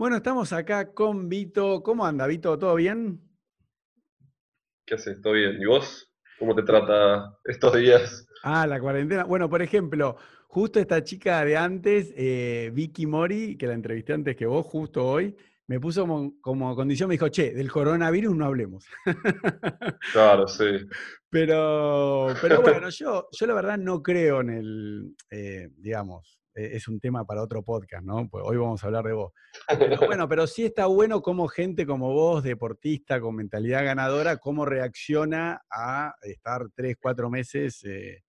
Bueno, estamos acá con Vito. ¿Cómo anda, Vito? ¿Todo bien? ¿Qué haces? ¿Todo bien? ¿Y vos? ¿Cómo te trata estos días? Ah, la cuarentena. Bueno, por ejemplo, justo esta chica de antes, eh, Vicky Mori, que la entrevisté antes que vos, justo hoy, me puso como, condición, me dijo, che, del coronavirus no hablemos. Claro, sí. Pero, pero bueno, yo, yo la verdad no creo en el, eh, digamos, es un tema para otro podcast, ¿no? Pues hoy vamos a hablar de vos. Pero bueno, pero sí está bueno cómo gente como vos, deportista con mentalidad ganadora, cómo reacciona a estar tres, cuatro meses eh,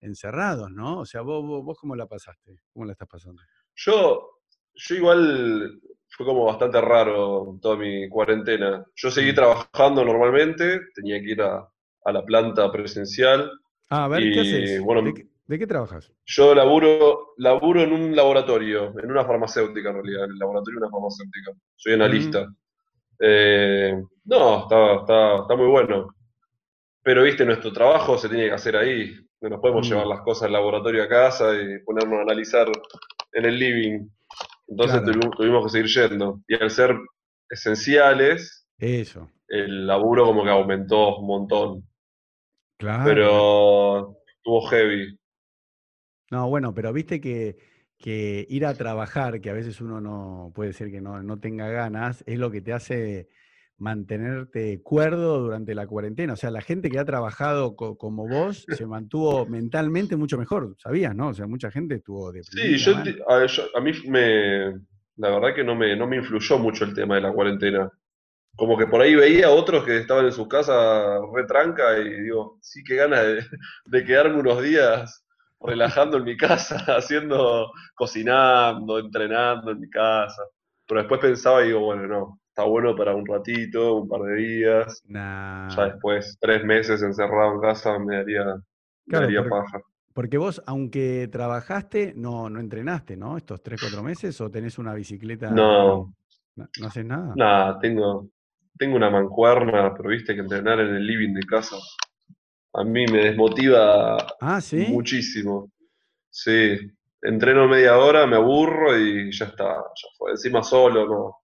encerrados, ¿no? O sea, vos, vos, cómo la pasaste, cómo la estás pasando. Yo, yo igual fue como bastante raro toda mi cuarentena. Yo seguí mm. trabajando normalmente, tenía que ir a, la planta presencial. Ah, a ver, ¿qué haces? Bueno, ¿De qué trabajas? Yo laburo, laburo en un laboratorio, en una farmacéutica en realidad, en el laboratorio de una farmacéutica. Soy analista. Mm. Eh, no, está, está, muy bueno. Pero, viste, nuestro trabajo se tiene que hacer ahí. No nos podemos mm. llevar las cosas al laboratorio a casa y ponernos a analizar en el living. Entonces tuvimos, que seguir yendo. Y al ser esenciales, Eso. el laburo como que aumentó un montón. Claro. Pero estuvo heavy. No, bueno, pero viste que, que, ir a trabajar, que a veces uno no puede ser que no, no, tenga ganas, es lo que te hace mantenerte cuerdo durante la cuarentena. O sea, la gente que ha trabajado como vos se mantuvo mentalmente mucho mejor, ¿sabías, no? O sea, mucha gente estuvo. Sí, yo, a, a, mí me, la verdad que no me, no me influyó mucho el tema de la cuarentena. Como que por ahí veía otros que estaban en su casa retranca y digo, sí, qué ganas de, de quedarme unos días relajando en mi casa, haciendo, cocinando, entrenando en mi casa. Pero después pensaba y digo, bueno, no, está bueno para un ratito, un par de días. Ya después, tres meses encerrado en casa me daría, paja. Porque vos, aunque trabajaste, no, no entrenaste, ¿no? Estos tres, cuatro meses, o tenés una bicicleta. No. ¿No, haces nada? Nada, tengo, tengo una mancuerna, pero viste que entrenar en el living de casa a mí me desmotiva ah, muchísimo. Sí, entreno media hora, me aburro y ya está, ya fue. Encima solo, ¿no?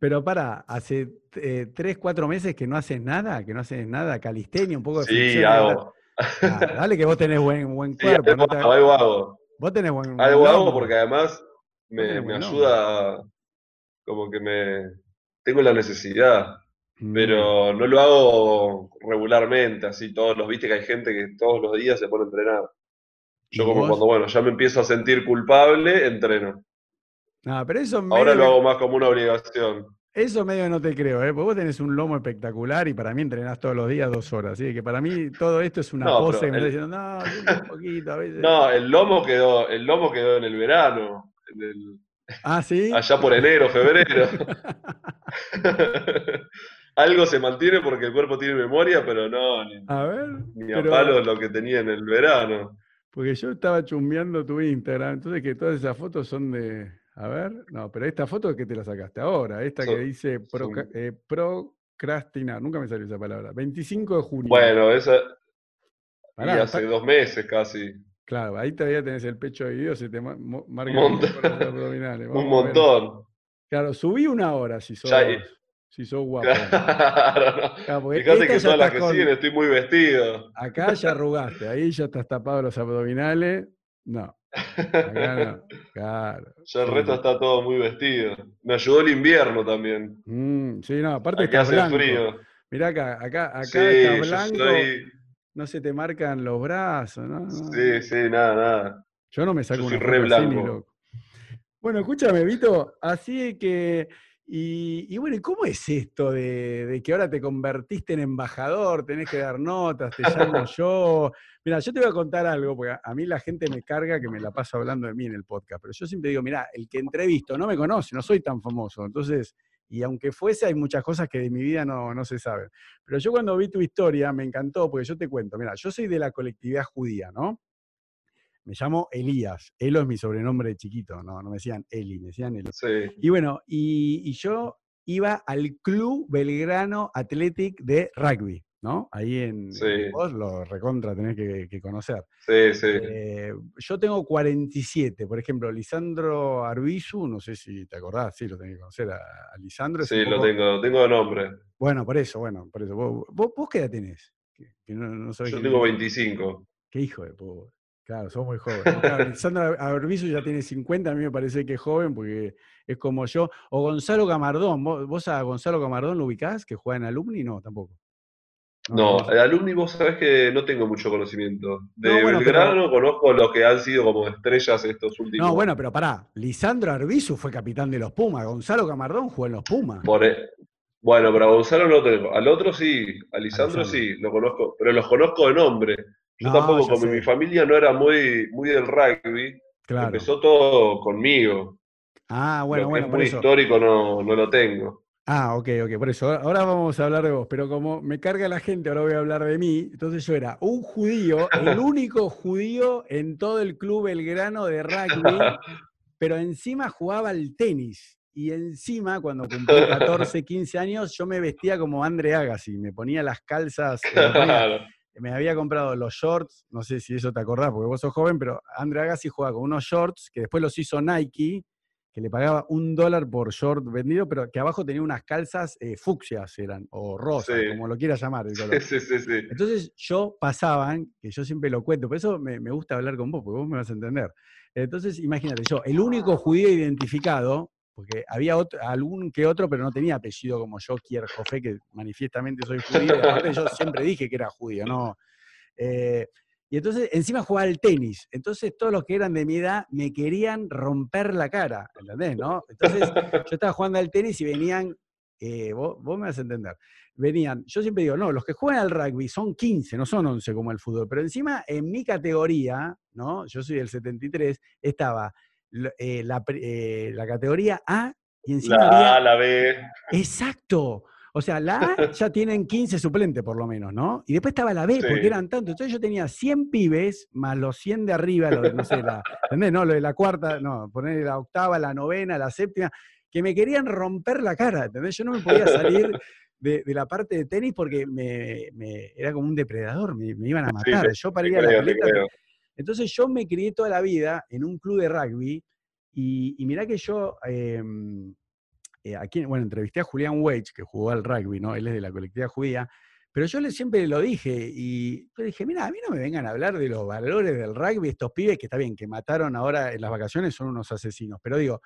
Pero para, hace eh, tres, cuatro meses que no haces nada, que no haces nada, calistenia, un poco de Sí, hago. Ah, dale que vos tenés buen, buen cuerpo. algo, hago. Vos tenés buen Algo hago porque además me, me ayuda, como que me... Tengo la necesidad. Pero no lo hago regularmente, así todos los, viste que hay gente que todos los días se pone a entrenar. Yo como cuando, bueno, ya me empiezo a sentir culpable, entreno. No, pero eso Ahora lo hago más como una obligación. Eso medio no te creo, ¿eh? porque vos tenés un lomo espectacular y para mí entrenás todos los días dos horas. Así que para mí todo esto es una pose que me está diciendo, no, un poquito a veces. No, el lomo quedó, el lomo quedó en el verano. ah, sí. Allá por enero, febrero. algo se mantiene porque el cuerpo tiene memoria, pero no, ni a, ver, ni a palos lo que tenía en el verano. Porque yo estaba chumbeando tu Instagram, entonces que todas esas fotos son de. A ver, no, pero esta foto es que te la sacaste ahora, esta que dice eh, procrastinar, nunca me salió esa palabra. 25 de junio. Bueno, esa. y hace dos meses casi. Claro, ahí todavía tenés el pecho dividido, se te marca un montón. abdominales. un montón. Claro, subí una hora si sos. Si sos guapo. Claro, Fíjate que todas las que siguen estoy muy vestido. Acá ya arrugaste, ahí ya estás tapado los abdominales. No. Acá no. Claro. Ya el resto está todo muy vestido. Me ayudó el invierno también. Mm, sí, no, aparte está blanco. frío. Mirá acá, acá, acá está blanco. No se te marcan los brazos, ¿no? Sí, sí, nada, nada. Yo no me saco Yo soy re blanco. Bueno, escúchame, Vito, así que y, bueno, ¿y cómo es esto de, que ahora te convertiste en embajador, tenés que dar notas, te llamo yo? Mira, yo te voy a contar algo, porque a, mí la gente me carga que me la paso hablando de mí en el podcast, pero yo siempre digo, mira, el que entrevisto no me conoce, no soy tan famoso, entonces, y aunque fuese, hay muchas cosas que de mi vida no, no se saben. Pero yo cuando vi tu historia me encantó, porque yo te cuento, mira, yo soy de la colectividad judía, ¿no? Me llamo Elías. Elo es mi sobrenombre de chiquito, no, no me decían Eli, me decían Elo. Y bueno, y, yo iba al Club Belgrano Athletic de rugby. ¿no? Ahí en, Sí. en vos lo recontra tenés que, que conocer. Sí, sí. Eh, yo tengo 47, por ejemplo, Lisandro Arbizu, no sé si te acordás, sí, lo tenés que conocer a, a Lisandro. Sí, lo poco- tengo, tengo de nombre. Bueno, por eso, bueno, por eso. ¿Vos, vos, vos qué edad tenés? Que, que no, no sabés Yo tengo es. 25. Qué hijo de puta. Claro, sos muy joven. Claro, Lisandro Arbizu ya tiene 50, a mí me parece que es joven porque es como yo. O Gonzalo Camardón, ¿vos, vos a Gonzalo Camardón lo ubicás que juega en Alumni? No, tampoco. No, no. el alumni vos sabés que no tengo mucho conocimiento. De No, bueno, pero- Belgrano conozco los que han sido como estrellas estos últimos. No, bueno, pero pará. Lisandro Arbizu fue capitán de los Pumas. Gonzalo Camardón jugó en los Pumas. Por e- Bueno, pero a Gonzalo no tengo. Al otro sí, a Lisandro Lisandro. sí, lo conozco, pero los conozco de nombre. Yo No, tampoco, como mi familia no era muy, muy del rugby, Claro. empezó todo conmigo. Ah, bueno, lo que bueno, es muy eso. histórico no, no lo tengo. Ah, ok, ok, por eso. Ahora vamos a hablar de vos, pero como me carga la gente, ahora voy a hablar de mí. Entonces yo era un judío, el único judío en todo el club Belgrano de rugby, pero encima jugaba al tenis. Y encima, cuando cumplí 14, 15 años, yo me vestía como Andre Agassi, me ponía las calzas, ponía- Claro. Me había comprado los shorts, no sé si eso te acordás, porque vos sos joven, pero Andre Agassi jugaba con unos shorts que después los hizo Nike, que le pagaba un dólar por short vendido, pero que abajo tenía unas calzas eh, fucsias eran, o rosas, Sí. como lo quieras llamar el color. Sí, sí, sí. Entonces yo pasaban, que yo siempre lo cuento, por eso me, me gusta hablar con vos, porque vos me vas a entender. Entonces, imagínate, yo, el único judío identificado, porque había otro- algún que otro, pero no tenía apellido como yo, Kier Jofé, que manifiestamente soy judío, yo siempre dije que era judío, ¿no? Eh, y entonces, encima jugaba al tenis. Entonces, todos los que eran de mi edad me querían romper la cara, ¿entendés? ¿no? Entonces, yo estaba jugando al tenis y venían, eh, vos, vos me vas a entender, venían, yo siempre digo, no, los que juegan al rugby son 15, no son 11 como el fútbol, pero encima en mi categoría, ¿no? Yo soy del 73, estaba eh, la, eh, la categoría A y encima La había... A, la B. Exacto. O sea, la A ya tienen 15 suplentes por lo menos, ¿no? Y después estaba la B, Sí. porque eran tantos. Entonces yo tenía 100 pibes más los 100 de arriba, lo de, no sé, la, ¿entendés? No, lo de la cuarta, no, poner la octava, la novena, la séptima, que me querían romper la cara, ¿entendés? Yo no me podía salir de, de la parte de tenis porque me, me- era como un depredador, me, me iban a matar. yo para ir a la creo. Entonces yo me crié toda la vida en un club de rugby y, y mirá que yo, eh, eh, aquí, bueno, entrevisté a Julián Weich, que jugó al rugby, ¿no? Él es de la colectividad judía, pero yo le, siempre lo dije y yo dije, mira, a mí no me vengan a hablar de los valores del rugby, estos pibes que está bien, que mataron ahora en las vacaciones, son unos asesinos, pero digo,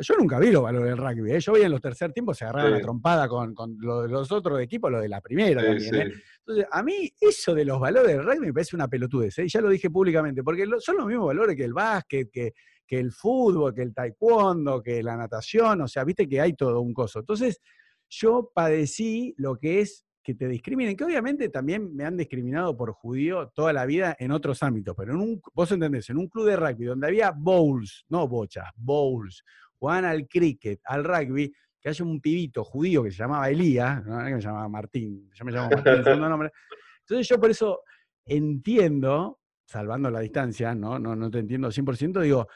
yo nunca vi los valores del rugby, ¿eh? yo veía en los tercer tiempos se agarraban Sí. la trompada con, con lo de los otros equipos, lo de la primera Sí, también, ¿eh? sí. Entonces, a mí eso de los valores del rugby me parece una pelotudez, ¿eh? y ya lo dije públicamente, porque son los mismos valores que el básquet, que, que el fútbol, que el taekwondo, que la natación, o sea, viste que hay todo un coso. Entonces, yo padecí lo que es que te discriminen, que obviamente también me han discriminado por judío toda la vida en otros ámbitos, pero en un, vos entendés, en un club de rugby donde había bowls, no bochas, bowls, jugaban al cricket, al rugby, que haya un pibito judío que se llamaba Elías, no, que me llamaba Martín, yo me llamo Martín, segundo nombre. Entonces yo por eso entiendo, salvando la distancia, no, no, no te entiendo 100%, digo,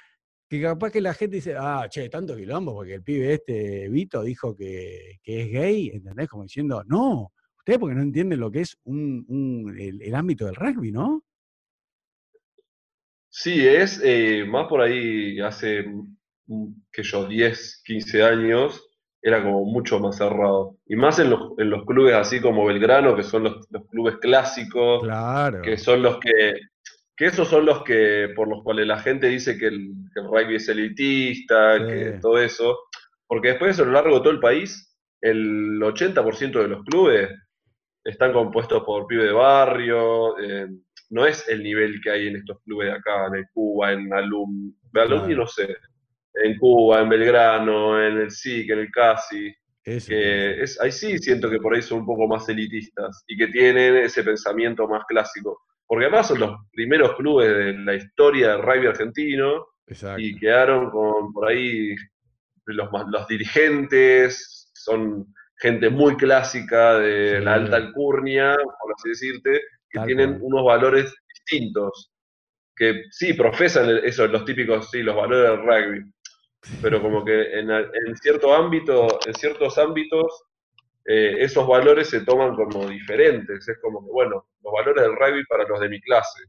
que capaz que la gente dice, ah, che, tanto quilombo, porque el pibe este, Vito, dijo que, que es gay, ¿entendés? Como diciendo, no, ustedes porque no entienden lo que es un, un- el, el ámbito del rugby, ¿no? Sí, es eh, más por ahí hace, mm, que yo, 10, 15 años, era como mucho más cerrado. Y más en los, en los clubes así como Belgrano, que son los, los clubes clásicos, Claro. que son los que, que esos son los que, por los cuales la gente dice que el, que el rugby es elitista, Sí. que todo eso. Porque después a lo largo de todo el país, el 80% de los clubes están compuestos por pibes de barrio, eh, no es el nivel que hay en estos clubes de acá, en Cuba, en Alum, de Alumni Claro. no sé, en Cuba, en Belgrano, en el SIC, en el CASI, Eso, que es, ahí sí siento que por ahí son un poco más elitistas y que tienen ese pensamiento más clásico. Porque además son los primeros clubes de la historia del rugby argentino Exacto. y quedaron con por ahí los, los dirigentes, son gente muy clásica de Sí. la alta alcurnia, por así decirte, que Tal tienen cual. unos valores distintos, que sí profesan eso, los típicos, sí, los valores del rugby, pero como que en, en cierto ámbito, en ciertos ámbitos eh, esos valores se toman como diferentes. Es como que, bueno, los valores del rugby para los de mi clase.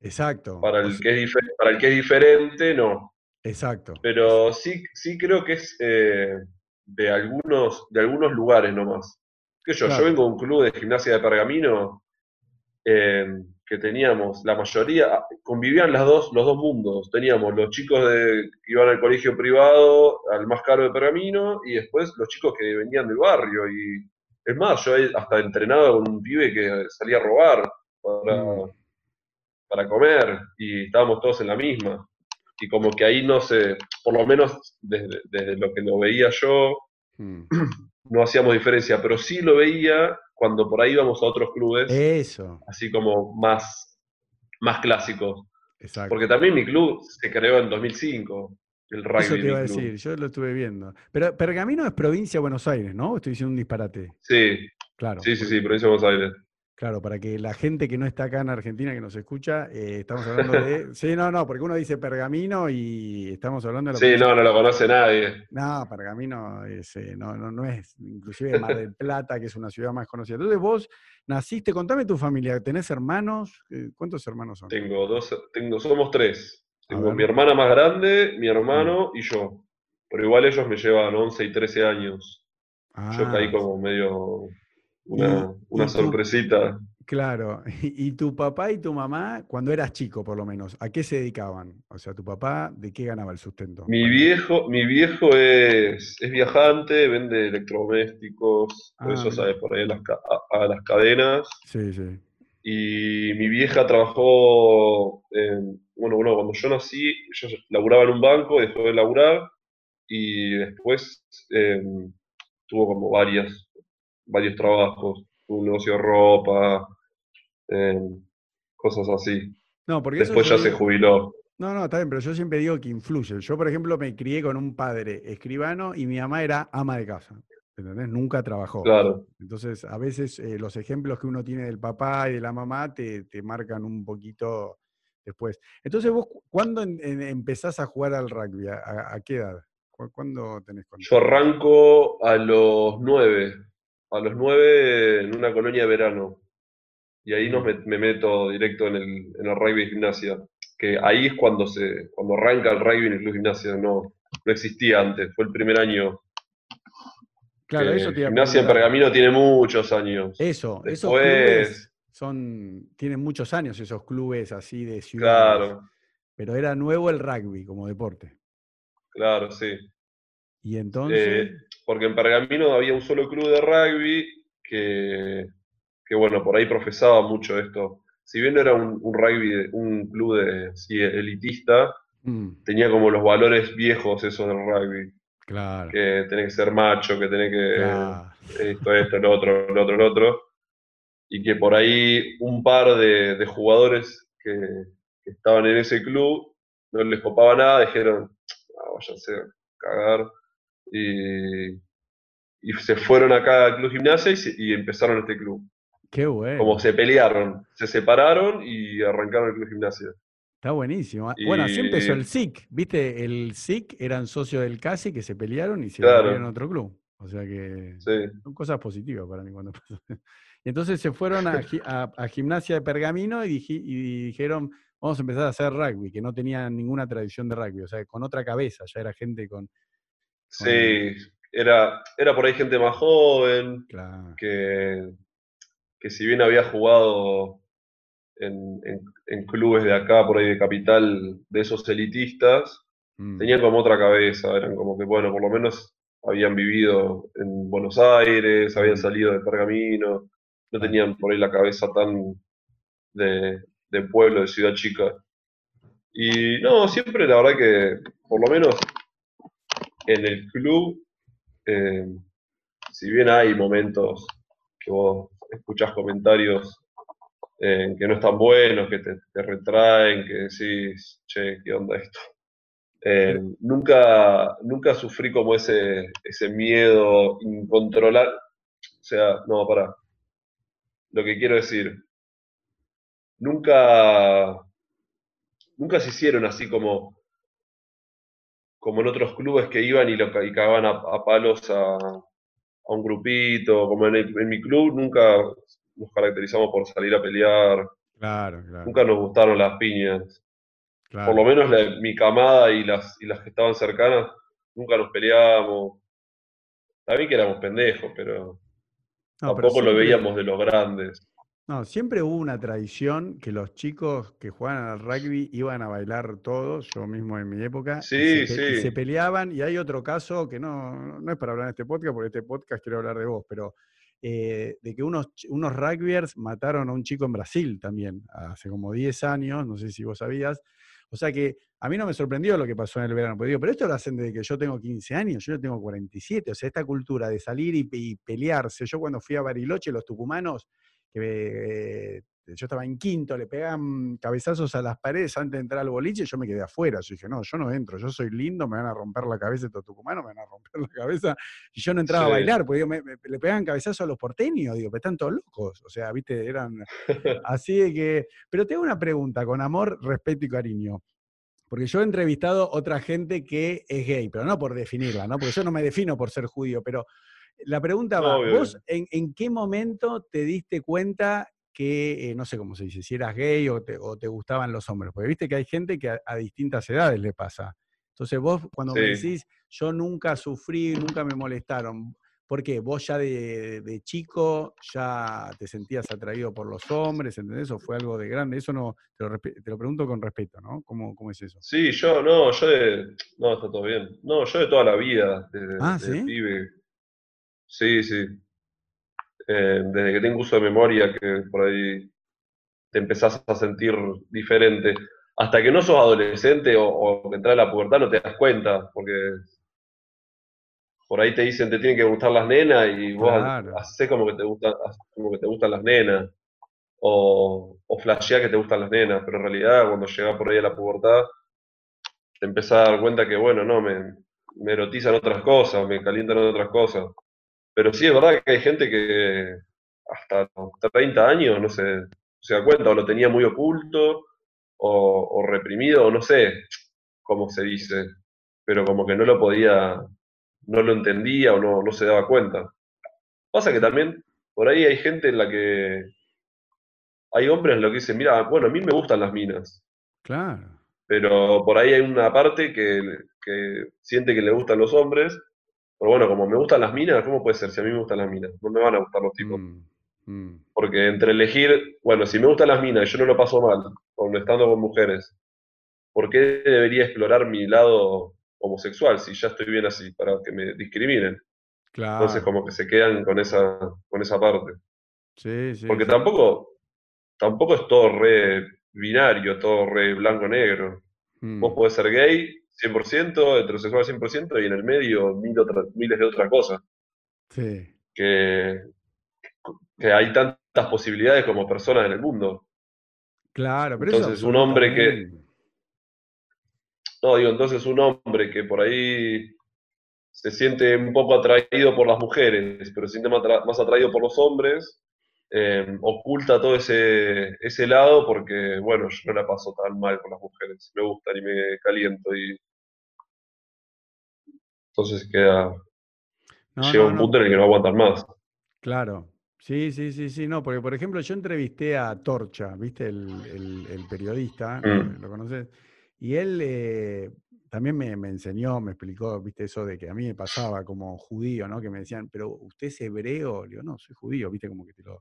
Exacto. Para el, que es, para el que es diferente, no. Exacto. Pero sí, sí creo que es eh, de, algunos, de algunos lugares nomás. Que yo, yo vengo de un club de gimnasia de pergamino eh, que teníamos, la mayoría, convivían las dos, los dos mundos. Teníamos los chicos de, que iban al colegio privado, al más caro de pergamino, y después los chicos que venían del barrio. Y es más, yo hasta entrenado con un pibe que salía a robar para, mm. para comer, y estábamos todos en la misma y como que ahí no sé, por lo menos desde, lo que lo veía yo, hmm. no hacíamos diferencia, pero sí lo veía cuando por ahí íbamos a otros clubes. Eso. Así como más, más clásicos. Exacto. Porque también mi club se creó en 2005. El rugby Eso te iba a decir, yo lo estuve viendo. Pero Pergamino es provincia de Buenos Aires, ¿no? Estoy diciendo un disparate. Sí. Claro. Sí, sí, sí, provincia de Buenos Aires. Claro, para que la gente que no está acá en Argentina, que nos escucha, eh, estamos hablando de... Sí, no, no, porque uno dice pergamino y estamos hablando de... sí, no, no lo conoce nadie. No, pergamino es, eh, no, no, no, es, inclusive Mar del Plata, que es una ciudad más conocida. Entonces vos naciste, contame tu familia, ¿tenés hermanos? Eh, ¿Cuántos hermanos son? Tengo dos, tengo, somos tres. Tengo mi hermana más grande, mi hermano y yo. Pero igual ellos me llevan 11 y 13 años. yo caí ah, como medio una, sorpresita. claro. ¿Y tu papá y tu mamá, cuando eras chico por lo menos, a qué se dedicaban? O sea, tu papá, ¿de qué ganaba el sustento? Mi viejo, mi viejo es, es viajante, vende electrodomésticos, eso ah, sabe, por ahí a las, a, las cadenas. Sí, sí. Y mi vieja trabajó, en, bueno, bueno, cuando yo nací, yo laburaba en un banco, dejó de laburar y después em, tuvo como varias varios trabajos, un negocio de ropa, em, cosas así. No, porque Después ya se jubiló. No, no, está bien, pero yo siempre digo que influye. Yo, por ejemplo, me crié con un padre escribano y mi mamá era ama de casa. ¿Entendés? Nunca trabajó. Claro. Entonces, a veces eh, los ejemplos que uno tiene del papá y de la mamá te, marcan un poquito después. Entonces, vos, ¿cuándo empezás a jugar al rugby? ¿A, qué edad? ¿Cuándo tenés Yo arranco a los nueve a los nueve en una colonia de verano. Y ahí nos me, meto directo en el, en el rugby de gimnasia. Que ahí es cuando se cuando arranca el rugby en el club gimnasia. No, no existía antes, fue el primer año. Claro, eso tiene Gimnasia en Pergamino tiene muchos años. Eso, esos clubes son, tienen muchos años esos clubes así de ciudad. Claro. Pero era nuevo el rugby como deporte. Claro, sí. Y entonces. Eh, porque en Pergamino había un solo club de rugby que, que bueno, por ahí profesaba mucho esto. Si bien era un, rugby, un club de, elitista, mm. tenía como los valores viejos esos del rugby. Claro. Que tenés que ser macho, que tenés que esto, esto, lo otro, lo otro, lo otro. Y que por ahí un par de, jugadores que, estaban en ese club no les copaba nada, dijeron, ah, váyanse a cagar y, se fueron acá al Club Gimnasia y, empezaron este club. Qué bueno. Como se pelearon, se separaron y arrancaron el Club Gimnasia. Está buenísimo. Bueno, así empezó el SIC. ¿Viste? El SIC eran socios del CASI que se pelearon y se claro. en otro club. O sea que son cosas positivas para mí cuando pasó. Entonces se fueron a, Gimnasia de Pergamino y, y, dijeron, vamos a empezar a hacer rugby, que no tenían ninguna tradición de rugby. O sea, con otra cabeza, ya era gente con, Sí, era, era por ahí gente más joven, que, que si bien había jugado en, en, clubes de acá, por ahí de capital, de esos elitistas, mm. tenían como otra cabeza, eran como que, bueno, por lo menos habían vivido en Buenos Aires, habían mm. salido de Pergamino, no tenían por ahí la cabeza tan de, de pueblo, de ciudad chica. Y no, siempre la verdad que, por lo menos en el club, eh, si bien hay momentos que vos escuchás comentarios eh, que no están buenos, que te, retraen, que decís, che, ¿qué onda esto? Eh, nunca, nunca sufrí como ese, ese miedo incontrolable. O sea, no, para. Lo que quiero decir, nunca, nunca se hicieron así como como en otros clubes que iban y, lo, cagaban a, palos a, un grupito, como en, en mi club nunca nos caracterizamos por salir a pelear, Claro, claro. nunca nos gustaron las piñas. claro. Por lo menos la- mi camada y las, y las que estaban cercanas, nunca nos peleábamos. También que éramos pendejos, pero No, pero tampoco lo veíamos de los grandes. No, siempre hubo una tradición que los chicos que jugaban al rugby iban a bailar todos, yo mismo en mi época, y Sí, se, y sí. se peleaban. Y hay otro caso que no, no es para hablar en este podcast, porque este podcast quiero hablar de vos, pero eh, de que unos, unos rugbyers mataron a un chico en Brasil también, hace como 10 años, no sé si vos sabías. O sea que a mí no me sorprendió lo que pasó en el verano, porque digo, pero esto lo hacen desde que yo tengo 15 años, yo tengo 47, o sea, esta cultura de salir y, y pelearse. Yo cuando fui a Bariloche, los tucumanos, que eh, yo estaba en quinto, le pegaban cabezazos a las paredes antes de entrar al boliche, yo me quedé afuera. Yo dije, no, yo no entro, yo soy lindo, me van a romper la cabeza estos tucumanos, me van a romper la cabeza. Y yo no entraba a bailar, porque digo, me- me- le pegaban cabezazos a los porteños, digo, pero están todos locos. O sea, viste, eran así de que. Pero tengo una pregunta, con amor, respeto y cariño. Porque yo he entrevistado otra gente que es gay, pero no por definirla, ¿no? Porque yo no me defino por ser judío, pero la pregunta va, Obvio. ¿vos en, en qué momento te diste cuenta que, eh, no sé cómo se dice, si eras gay o te, o te gustaban los hombres? Porque viste que hay gente que a, a distintas edades le pasa. Entonces vos cuando me decís, yo nunca sufrí, nunca me molestaron, ¿por qué? ¿Vos ya de, de chico ya te sentías atraído por los hombres, ¿entendés? ¿O fue algo de grande? Eso no, te lo, te lo pregunto con respeto, ¿no? ¿Cómo, cómo es eso? Sí, yo, no, yo de. No, está todo bien. No, yo de toda la vida, desde, Ah, desde ¿sí? pibe. Sí, sí. Eh, desde que tengo uso de memoria, que por ahí te empezás a sentir diferente. Hasta que no sos adolescente o, o que entras a la pubertad no te das cuenta, porque por ahí te dicen te tienen que gustar las nenas y vos Claro. haces como que te gustan, como que te gustan las nenas. O, o flasheás que te gustan las nenas, pero en realidad cuando llegás por ahí a la pubertad te empezás a dar cuenta que, bueno, no, me, me erotizan otras cosas, me calientan otras cosas. Pero sí es verdad que hay gente que hasta los 30 años no se, se da cuenta, o lo tenía muy oculto, o, o reprimido, o no sé cómo se dice, pero como que no lo podía, no lo entendía o no, no se daba cuenta. Pasa que también por ahí hay gente en la que, hay hombres en los que dicen, mira, bueno, a mí me gustan las minas, Claro. pero por ahí hay una parte que, que siente que le gustan los hombres, pero bueno, como me gustan las minas, ¿cómo puede ser si a mí me gustan las minas? No me van a gustar los tipos. Mm, mm. Porque entre elegir, bueno, si me gustan las minas y yo no lo paso mal, con, estando con mujeres, ¿por qué debería explorar mi lado homosexual si ya estoy bien así, para que me discriminen? Entonces Claro. como que se quedan con esa, con esa parte. Sí, sí. Porque sí. tampoco, tampoco es todo re binario, todo re blanco-negro. Mm. Vos podés ser gay 100%, heterosexual 100% y en el medio mil otras, miles de otras cosas. Sí. Que, que hay tantas posibilidades como personas en el mundo. Claro, pero eso Entonces, un hombre que-. No, digo, entonces un hombre que por ahí se siente un poco atraído por las mujeres, pero se siente más, más atraído por los hombres, eh, oculta todo ese, ese lado porque, bueno, yo no la paso tan mal con las mujeres, me gustan y me caliento y entonces queda, No, llega no, un no. punto en el que no aguantan más. Claro. Sí, sí, sí, sí, no, porque por ejemplo yo entrevisté a Torcha, ¿viste? El, el- el periodista, Mm. ¿lo conoces? Y él eh, también me, me enseñó, me explicó, ¿viste? Eso de que a mí me pasaba como judío, ¿no? Que me decían, pero ¿usted es hebreo? Le digo, no, soy judío, ¿viste? Como que te lo...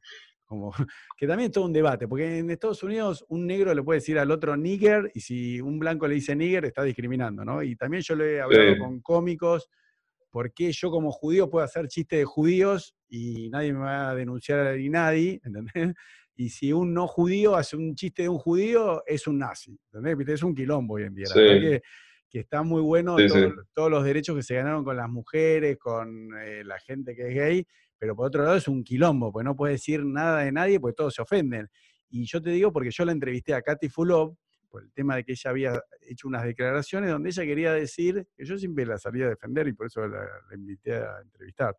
Como, que también es todo un debate, porque en Estados Unidos un negro le puede decir al otro nigger y si un blanco le dice nigger está discriminando, ¿no? Y también yo lo he hablado Sí. con cómicos ¿por qué yo como judío puedo hacer chistes de judíos y nadie me va a denunciar ni nadie? ¿Entendés? Y si un no judío hace un chiste de un judío, es un nazi. ¿Entendés? Es un quilombo hoy en día. Sí. que, que está muy bueno Sí, todo- sí. todos los derechos que se ganaron con las mujeres, con eh, la gente que es gay, pero por otro lado es un quilombo, porque no puede decir nada de nadie porque todos se ofenden. Y yo te digo porque yo la entrevisté a Katy Fulop por el tema de que ella había hecho unas declaraciones donde ella quería decir, que yo siempre la salía a defender y por eso la, la invité a entrevistar.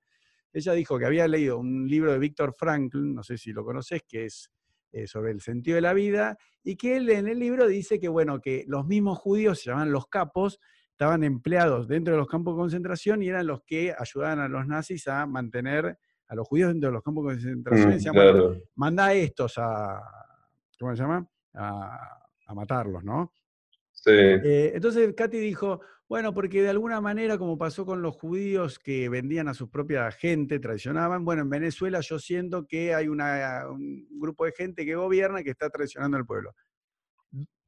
Ella dijo que había leído un libro de Víctor Frankl, no sé si lo conoces, que es eh, sobre el sentido de la vida, y que él en el libro dice que, bueno, que los mismos judíos se llaman los capos, estaban empleados dentro de los campos de concentración y eran los que ayudaban a los nazis a mantener a los judíos dentro de los campos de concentración. y Mm, decían, claro. bueno, manda a estos a, ¿cómo se llama? A, a matarlos, ¿no? Sí, Eh, entonces Katy dijo, bueno, porque de alguna manera, como pasó con los judíos que vendían a su propia gente, traicionaban, bueno, en Venezuela yo siento que hay una- un grupo de gente que gobierna que está traicionando al pueblo.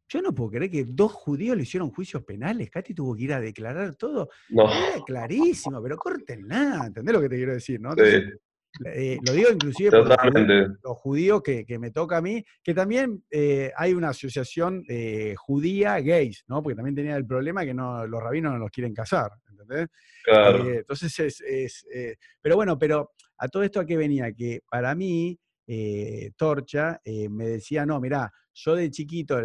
Yo no puedo creer que dos judíos le hicieron juicios penales. Katy tuvo que ir a declarar todo. no, Era clarísimo, pero córtenla, ¿entendés lo que te quiero decir? ¿no? Entonces, sí, eh, lo digo inclusive por los judíos, totalmente. los judíos que, que me toca a mí, que también eh, hay una asociación eh, judía gays, ¿no? Porque también tenía el problema que no, los rabinos no los quieren casar, ¿entendés? Claro, entonces es, es, pero bueno, pero a todo esto a qué venía, que para mí, Torcha me decía, no, mirá, yo de chiquito,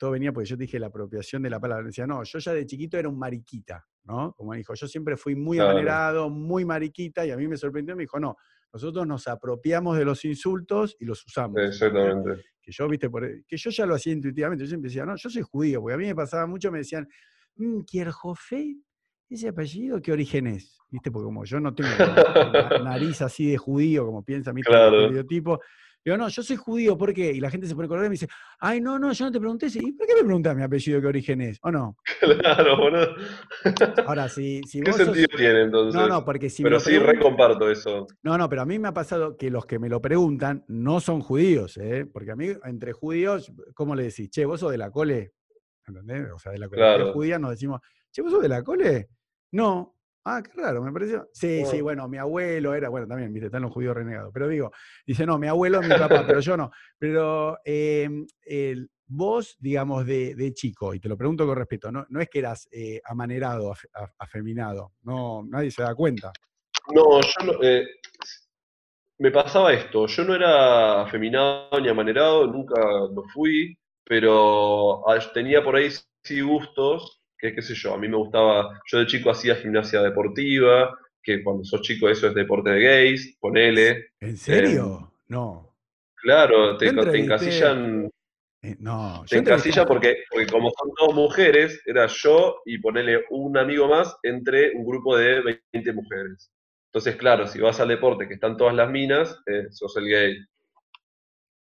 todo venía porque yo te dije la apropiación de la palabra, decía, no, yo ya de chiquito era un mariquita, ¿no? Como dijo, yo siempre fui muy Claro. muy mariquita, y a mí me sorprendió, me dijo, no, nosotros nos apropiamos de los insultos y los usamos. exactamente. Que yo, viste, por- que yo ya lo hacía intuitivamente, yo siempre decía, no, yo soy judío, porque a mí me pasaba mucho, me decían, "Mm, Kierhofe, ese apellido, ¿qué origen es? ¿Viste? Porque como yo no tengo na- nariz así de judío, como piensa mi Claro. estereotipo, digo, no, yo soy judío, ¿por qué? Y la gente se pone colorada y me dice, ay, no, no, yo no te pregunté, ¿y por qué me preguntas mi apellido qué origen es? ¿O no? Claro, boludo. Ahora, si, si ¿Qué vos sos- sentido tiene entonces? No, no, porque si Pero sí, recomparto eso. No, no, pero a mí me ha pasado que los que me lo preguntan no son judíos, ¿eh? Porque a mí, entre judíos, ¿cómo le decís? Che, vos sos de la cole. ¿Entendés? O sea, de la comunidad Claro. judía nos decimos, che, vos sos de la cole. No. Ah, qué raro, me pareció. Sí, sí, No. bueno, mi abuelo era, bueno, también, viste, están los judíos renegados. Pero digo, dice, no, mi abuelo es mi papá, pero yo no. Pero eh, el- vos, digamos, de, de chico, y te lo pregunto con respeto, no, no es que eras eh, amanerado, afe- af- afeminado. No, nadie se da cuenta. No, yo no, eh, me pasaba esto. Yo no era afeminado ni amanerado, nunca lo fui, pero ah, tenía por ahí sí gustos, que qué sé yo, a mí me gustaba, yo de chico hacía gimnasia deportiva, que cuando sos chico eso es deporte de gays, ponele. ¿En serio? no. Claro, te, te encasillan, Eh, no, te encasillan porque, porque como son todas mujeres, era yo y ponele un amigo más entre un grupo de 20 mujeres. Entonces, claro, si vas al deporte que están todas las minas, eh, sos el gay.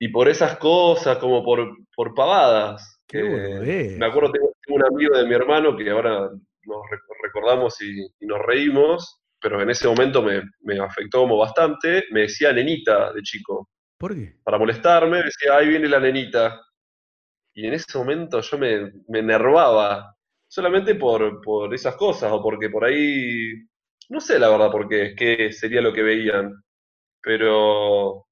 Y por esas cosas, como por, por pavadas. Eh, me acuerdo, tengo, un amigo de mi hermano que ahora nos re- recordamos y, y nos reímos, pero en ese momento me, me afectó como bastante. Me decía nenita de chico ¿Por qué? para molestarme, decía, ahí viene la nenita. Y en ese momento yo me, me enervaba, solamente por, por esas cosas, o porque por ahí, no sé la verdad por qué, qué sería lo que veían, pero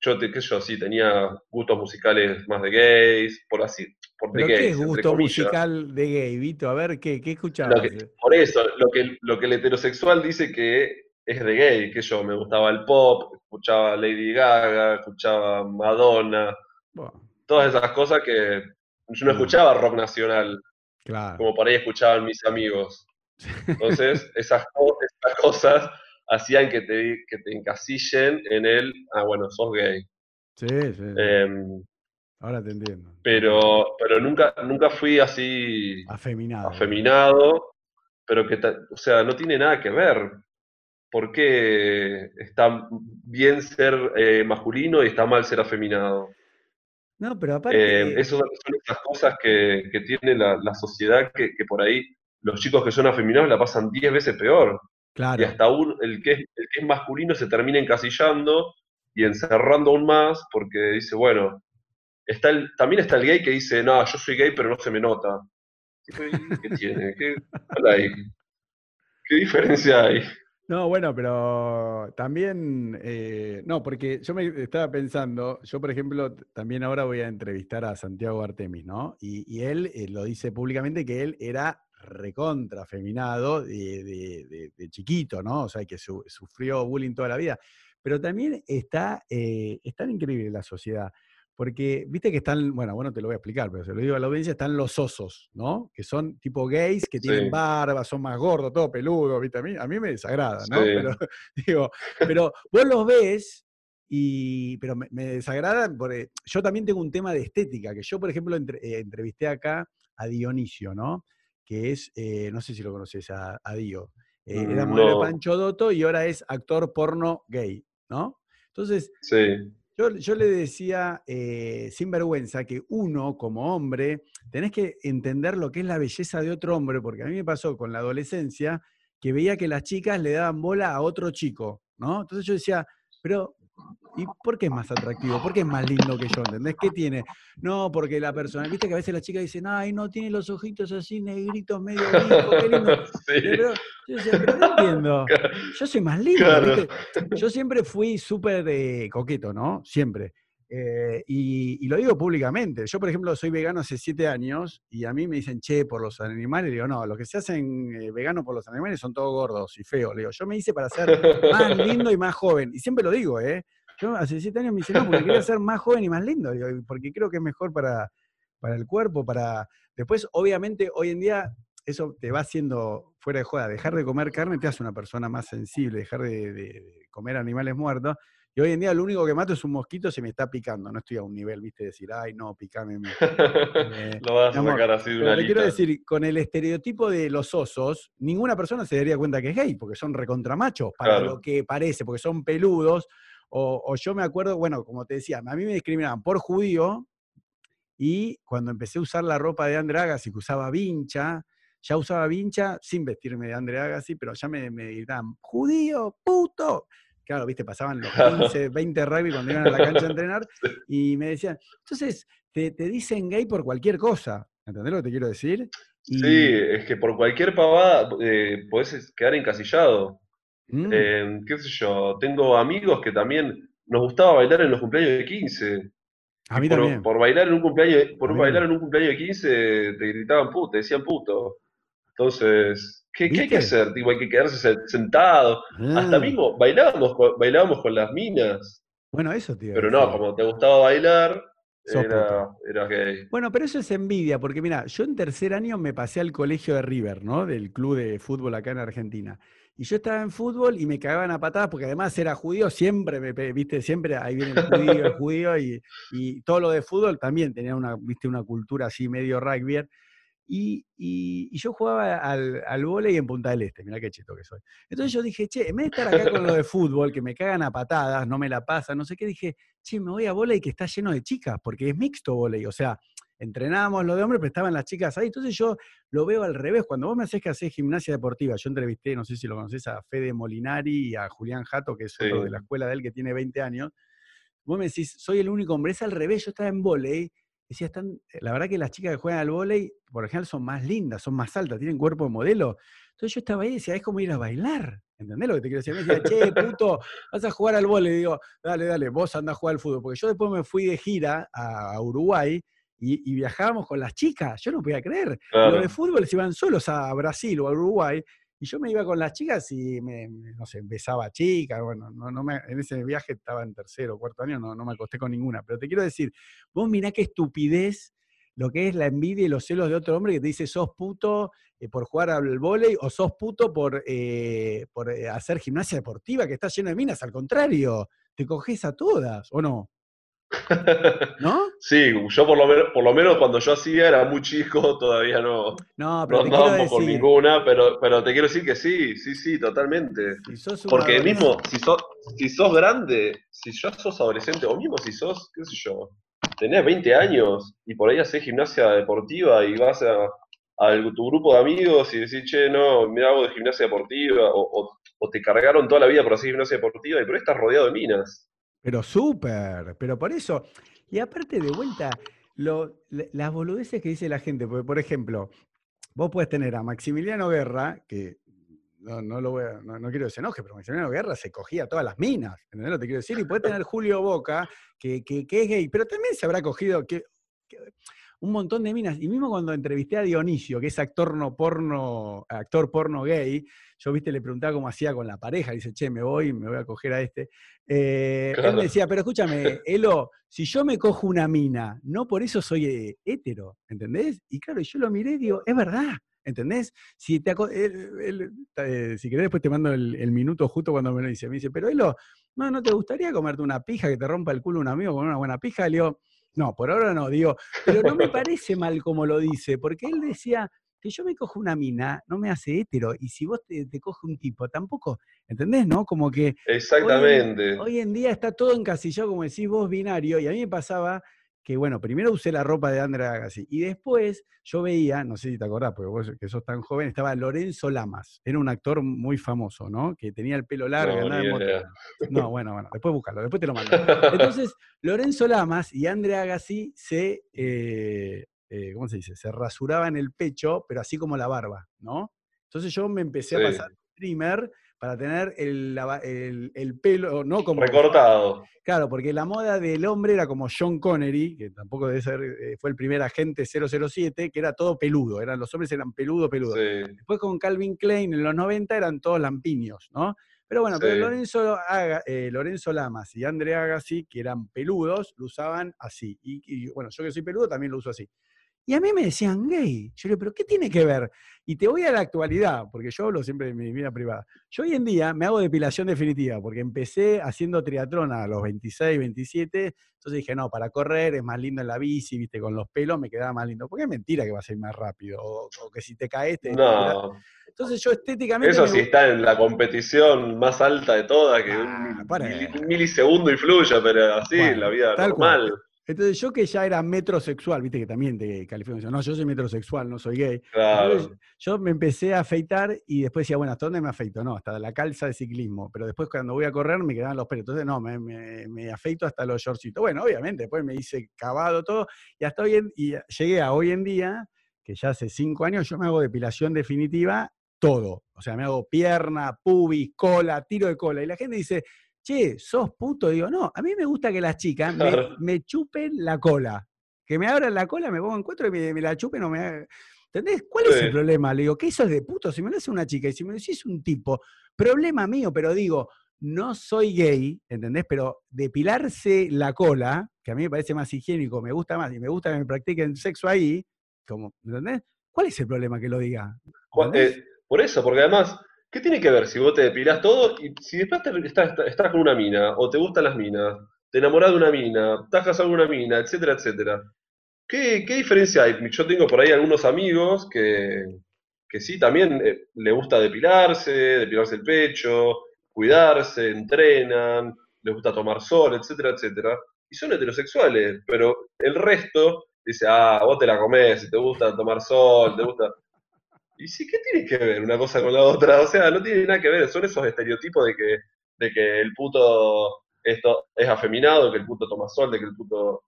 yo, qué sé yo, sí, tenía gustos musicales más de gays, por así, por ¿Pero qué es gusto musical de gay, Vito? A ver, ¿qué, qué escuchabas? Que- por eso, lo que, lo que el heterosexual dice que es de gay, que yo me gustaba el pop, escuchaba Lady Gaga, escuchaba Madonna, Bueno, todas esas cosas que yo no escuchaba rock nacional, claro. como por ahí escuchaban mis amigos. Entonces, esas, esas cosas hacían que te, que te encasillen en el, ah, bueno, sos gay. Sí, sí, sí. Em, Ahora te entiendo. pero pero nunca, nunca fui así Afeminado. afeminado, pero que, o sea, no tiene nada que ver. ¿Por qué está bien ser eh, masculino y está mal ser afeminado? No, pero aparte. Eh, eso son esas cosas que, que tiene la, la sociedad que, que por ahí los chicos que son afeminados la pasan 10 veces peor. Y claro. hasta un, el, que es, el que es masculino se termina encasillando y encerrando aún más porque dice, bueno, está el, también está el gay que dice, no, yo soy gay pero no se me nota. Tipo, ¿y ¿Qué tiene? ¿Qué, cuál hay? ¿Qué diferencia hay? No, bueno, pero también, eh, no, porque yo me estaba pensando, yo por ejemplo, también ahora voy a entrevistar a Santiago Artemis, ¿no? Y, y él eh, lo dice públicamente que él era recontra afeminado de, de- de- de chiquito, ¿no? O sea, que su- sufrió bullying toda la vida. Pero también está, eh, es tan increíble la sociedad, porque viste que están, bueno, bueno, te lo voy a explicar, pero se lo digo a la audiencia, están los osos, ¿no? Que son tipo gays, que tienen Sí. barba, son más gordos, todo peludo, ¿viste? A mí, a mí me desagrada, ¿no? Sí. Pero, digo, pero vos los ves y, pero me, me desagradan porque yo también tengo un tema de estética, que yo, por ejemplo, entre- eh, entrevisté acá a Dionisio, ¿no? que es, eh, no sé si lo conoces, a, a Dio. Eh, era Mm, modelo de no. Pancho Dotto y ahora es actor porno gay, ¿no? Entonces, Sí. Yo, le decía, eh, sin vergüenza, que uno como hombre tenés que entender lo que es la belleza de otro hombre, porque a mí me pasó con la adolescencia que veía que las chicas le daban bola a otro chico, ¿no? Entonces yo decía, pero ¿y por qué es más atractivo? ¿Por qué es más lindo que yo? ¿Entendés? ¿Qué tiene? No, porque la persona, viste que a veces las chicas dicen, ay, no, tiene los ojitos así negritos, medio bizco, qué lindo. Sí, Pero, yo pero no entiendo. Yo soy más lindo, Claro. ¿viste? Yo siempre fui súper eh, coqueto, ¿no? Siempre. Eh, y, y lo digo públicamente. Yo, por ejemplo, soy vegano hace siete años y a mí me dicen, che, por los animales. Le digo, no, los que se hacen eh, veganos por los animales son todos gordos y feos. Le digo, yo me hice para ser más lindo y más joven. Y siempre lo digo, ¿eh? Yo hace siete años me hice, no, porque quería ser más joven y más lindo. Digo, porque creo que es mejor para, para el cuerpo, para... Después, obviamente, hoy en día eso te va haciendo fuera de joda. Dejar de comer carne te hace una persona más sensible, dejar de, de- de comer animales muertos. Y hoy en día lo único que mato es un mosquito se me está picando. No estoy a un nivel, viste, de decir, ay, no, picame. mi-". Eh, Lo vas a sacar así de una te quiero lista. decir, con el estereotipo de los osos, ninguna persona se daría cuenta que es gay, porque son recontramachos, para Claro. lo que parece, porque son peludos. O, o yo me acuerdo, bueno, como te decía, a mí me discriminaban por judío, y cuando empecé a usar la ropa de Andre Agassi, que usaba vincha, ya usaba vincha sin vestirme de Andre Agassi, pero ya me, me gritaban, judío, puto. Claro, viste, pasaban los 15, 20 rugby cuando iban a la cancha a entrenar y me decían, entonces, te, te dicen gay por cualquier cosa, ¿entendés lo que te quiero decir? Y- Sí, es que por cualquier pavada eh, podés quedar encasillado. Mm, Eh, qué sé yo, tengo amigos que también nos gustaba bailar en los cumpleaños de 15. a mí por, también. por bailar en un cumpleaños, por bailar en un cumpleaños de 15 te gritaban puto, te decían puto. Entonces, ¿qué, qué hay que hacer? Tipo, hay que quedarse se- sentado. Hasta mismo bailábamos con, bailábamos con las minas. Bueno, eso a Pero no, como te gustaba bailar, era, gay. Bueno, pero eso es envidia, porque mira, yo en tercer año me pasé al colegio de River, ¿no? Del club de fútbol acá en Argentina. Y yo estaba en fútbol y me cagaban a patadas, porque además era judío, siempre me, viste, siempre ahí viene el judío, el judío, y, y todo lo de fútbol también tenía una, viste, una cultura así medio rugby. Y, y- y yo jugaba al, al vóley en Punta del Este, mirá qué cheto que soy. Entonces yo dije, che, en vez de estar acá con lo de fútbol, que me cagan a patadas, no me la pasan, no sé qué, dije, che, me voy a vóley que está lleno de chicas, porque es mixto vóley, o sea, entrenábamos lo de hombres, pero estaban las chicas ahí. Entonces yo lo veo al revés. Cuando vos me haces que haces gimnasia deportiva, yo entrevisté, no sé si lo conocés, a Fede Molinari y a Julián Jato, que es otro de la escuela de él que tiene 20 años. Vos me decís, soy el único hombre, es al revés, yo estaba en vóley. Decía, están, la verdad que las chicas que juegan al vóley, por ejemplo, son más lindas, son más altas, tienen cuerpo de modelo. Entonces yo estaba ahí y decía, es como ir a bailar. ¿Entendés lo que te quiero decir? Me decía, che, puto, vas a jugar al vóley. Digo, dale, dale, vos andás a jugar al fútbol. Porque yo después me fui de gira a, a Uruguay y, y viajábamos con las chicas. Yo no podía creer. Claro. Los de fútbol se iban solos a Brasil o a Uruguay. Y yo me iba con las chicas y me, no sé, besaba chicas. Bueno, no, no me- en ese viaje estaba en tercero o cuarto año, no, no me acosté con ninguna. Pero te quiero decir, vos mirá qué estupidez lo que es la envidia y los celos de otro hombre que te dice sos puto eh, por jugar al vóley o sos puto por, eh, por eh, hacer gimnasia deportiva que está lleno de minas. Al contrario, te coges a todas, ¿o no? ¿No? Sí, yo por lo, menos, por lo menos cuando yo hacía era muy chico, todavía no, No, pero no te andábamos decir, ninguna, pero, pero te quiero decir que sí, sí, sí, totalmente. si sos Porque adolescente- mismo, si sos, si sos grande, si ya sos adolescente, o mismo si sos, qué sé yo, tenés 20 años y por ahí haces gimnasia deportiva y vas a, a tu grupo de amigos y decís, che, no, me hago de gimnasia deportiva, o, o- o te cargaron toda la vida por hacer gimnasia deportiva, y por ahí estás rodeado de minas. Pero súper, pero por eso. Y aparte de vuelta, las boludeces que dice la gente, porque por ejemplo, vos puedes tener a Maximiliano Guerra, que no, no quiero que se enoje, pero Maximiliano Guerra se cogía todas las minas, ¿entendés lo que quiero decir? Y puede tener Julio Boca, que, que- que es gay, pero también se habrá cogido que- un montón de minas. Y mismo cuando entrevisté a Dionisio, que es actor no porno, actor porno gay, yo viste, le preguntaba cómo hacía con la pareja, dice, che, me voy, me voy a coger a este. Eh, Él me decía, pero escúchame, Elo, si yo me cojo una mina, no por eso soy eh, hétero, ¿entendés? Y claro, yo lo miré y digo, es verdad, ¿entendés? Si, te él- él- eh, si querés después te mando el, el minuto justo cuando me lo dice. Me dice, pero Elo, ¿no, ¿no te gustaría comerte una pija que te rompa el culo un amigo con una buena pija? Le digo, no, por ahora no, digo, pero no me parece mal como lo dice, porque él decía, que yo me cojo una mina no me hace hétero. Y si vos te, te coge un tipo, tampoco, ¿entendés? ¿No? Como que Exactamente. Hoy, en día está todo encasillado, como decís vos, binario, y a mí me pasaba que, bueno, primero usé la ropa de Andrea Agassi, y después yo veía, no sé si te acordás, porque vos que sos tan joven, estaba Lorenzo Lamas, era un actor muy famoso, ¿no? Que tenía el pelo largo, No, andaba en moto. No, bueno, bueno, después búscalo, después te lo mando. Entonces, Lorenzo Lamas y Andrea Agassi se, eh, eh, ¿cómo se dice? Se rasuraban el pecho, pero así como la barba, ¿no? Entonces yo me empecé a pasar trimmer para tener el, el- el pelo, no como... Recortado. Claro, porque la moda del hombre era como John Connery, que tampoco debe ser, eh, fue el primer agente 007, que era todo peludo, eran, los hombres eran peludo, peludo. Sí. Después con Calvin Klein en los 90 eran todos lampiños, ¿no? Pero bueno, pero. Lorenzo, Aga- eh, Lorenzo Lamas y André Agassi, que eran peludos, lo usaban así. Y, y, bueno, yo que soy peludo también lo uso así. Y a mí me decían gay. Yo le digo, ¿pero qué tiene que ver? Y te voy a la actualidad, porque yo hablo siempre de mi vida privada. Yo hoy en día me hago depilación definitiva, porque empecé haciendo triatlón a los 26, 27. Entonces dije, no, para correr es más lindo en la bici, viste, con los pelos me quedaba más lindo. Porque es mentira que vas a ir más rápido, o, o que si te caes te... No, Entonces yo estéticamente... eso sí está en la competición más alta de todas, que Ah, un, para. milisegundo influya, pero así Bueno, en la vida cual. Entonces yo que ya era metrosexual, viste que también te califican, no, yo soy metrosexual, no soy gay. Claro. Entonces, yo me empecé a afeitar y después decía, bueno, ¿hasta dónde me afeito? No, hasta la calza de ciclismo. Pero después cuando voy a correr me quedaban los pelos. Entonces, no, me, me- me afeito hasta los shortcitos. Bueno, obviamente, después me hice cavado todo. Y hasta hoy en, y llegué a hoy en día, que ya hace cinco años, yo me hago depilación definitiva todo. O sea, me hago pierna, pubis, cola, tiro de cola. Y la gente dice, che, sos puto. Digo, no, a mí me gusta que las chicas me, chupen la cola. Que me abran la cola, me pongo en cuatro y me, me la chupen o me hagan- ¿Entendés? ¿Cuál es el problema? Le digo, ¿qué eso es de puto? Si me lo hace una chica y si me lo decís un tipo, problema mío, pero digo, no soy gay, ¿entendés? Pero depilarse la cola, que a mí me parece más higiénico, me gusta más y me gusta que me practiquen sexo ahí, como, ¿entendés? ¿Cuál es el problema que lo diga? Eh, por eso, porque además, ¿qué tiene que ver si vos te depilás todo y si después te- estás, con una mina o te gustan las minas, te enamorás de una mina, estás casado con una mina, etcétera, etcétera? ¿Qué, qué diferencia hay? Yo tengo por ahí algunos amigos que, que sí, también eh, le gusta depilarse, depilarse el pecho, cuidarse, entrenan, les gusta tomar sol, etcétera, etcétera. Y son heterosexuales, pero el resto dice, ah, vos te la comés, te gusta tomar sol, te gusta... Y sí, ¿qué tiene que ver una cosa con la otra? O sea, no tiene nada que ver, son esos estereotipos de que, de que el puto esto es afeminado, que el puto toma sol, de que el puto...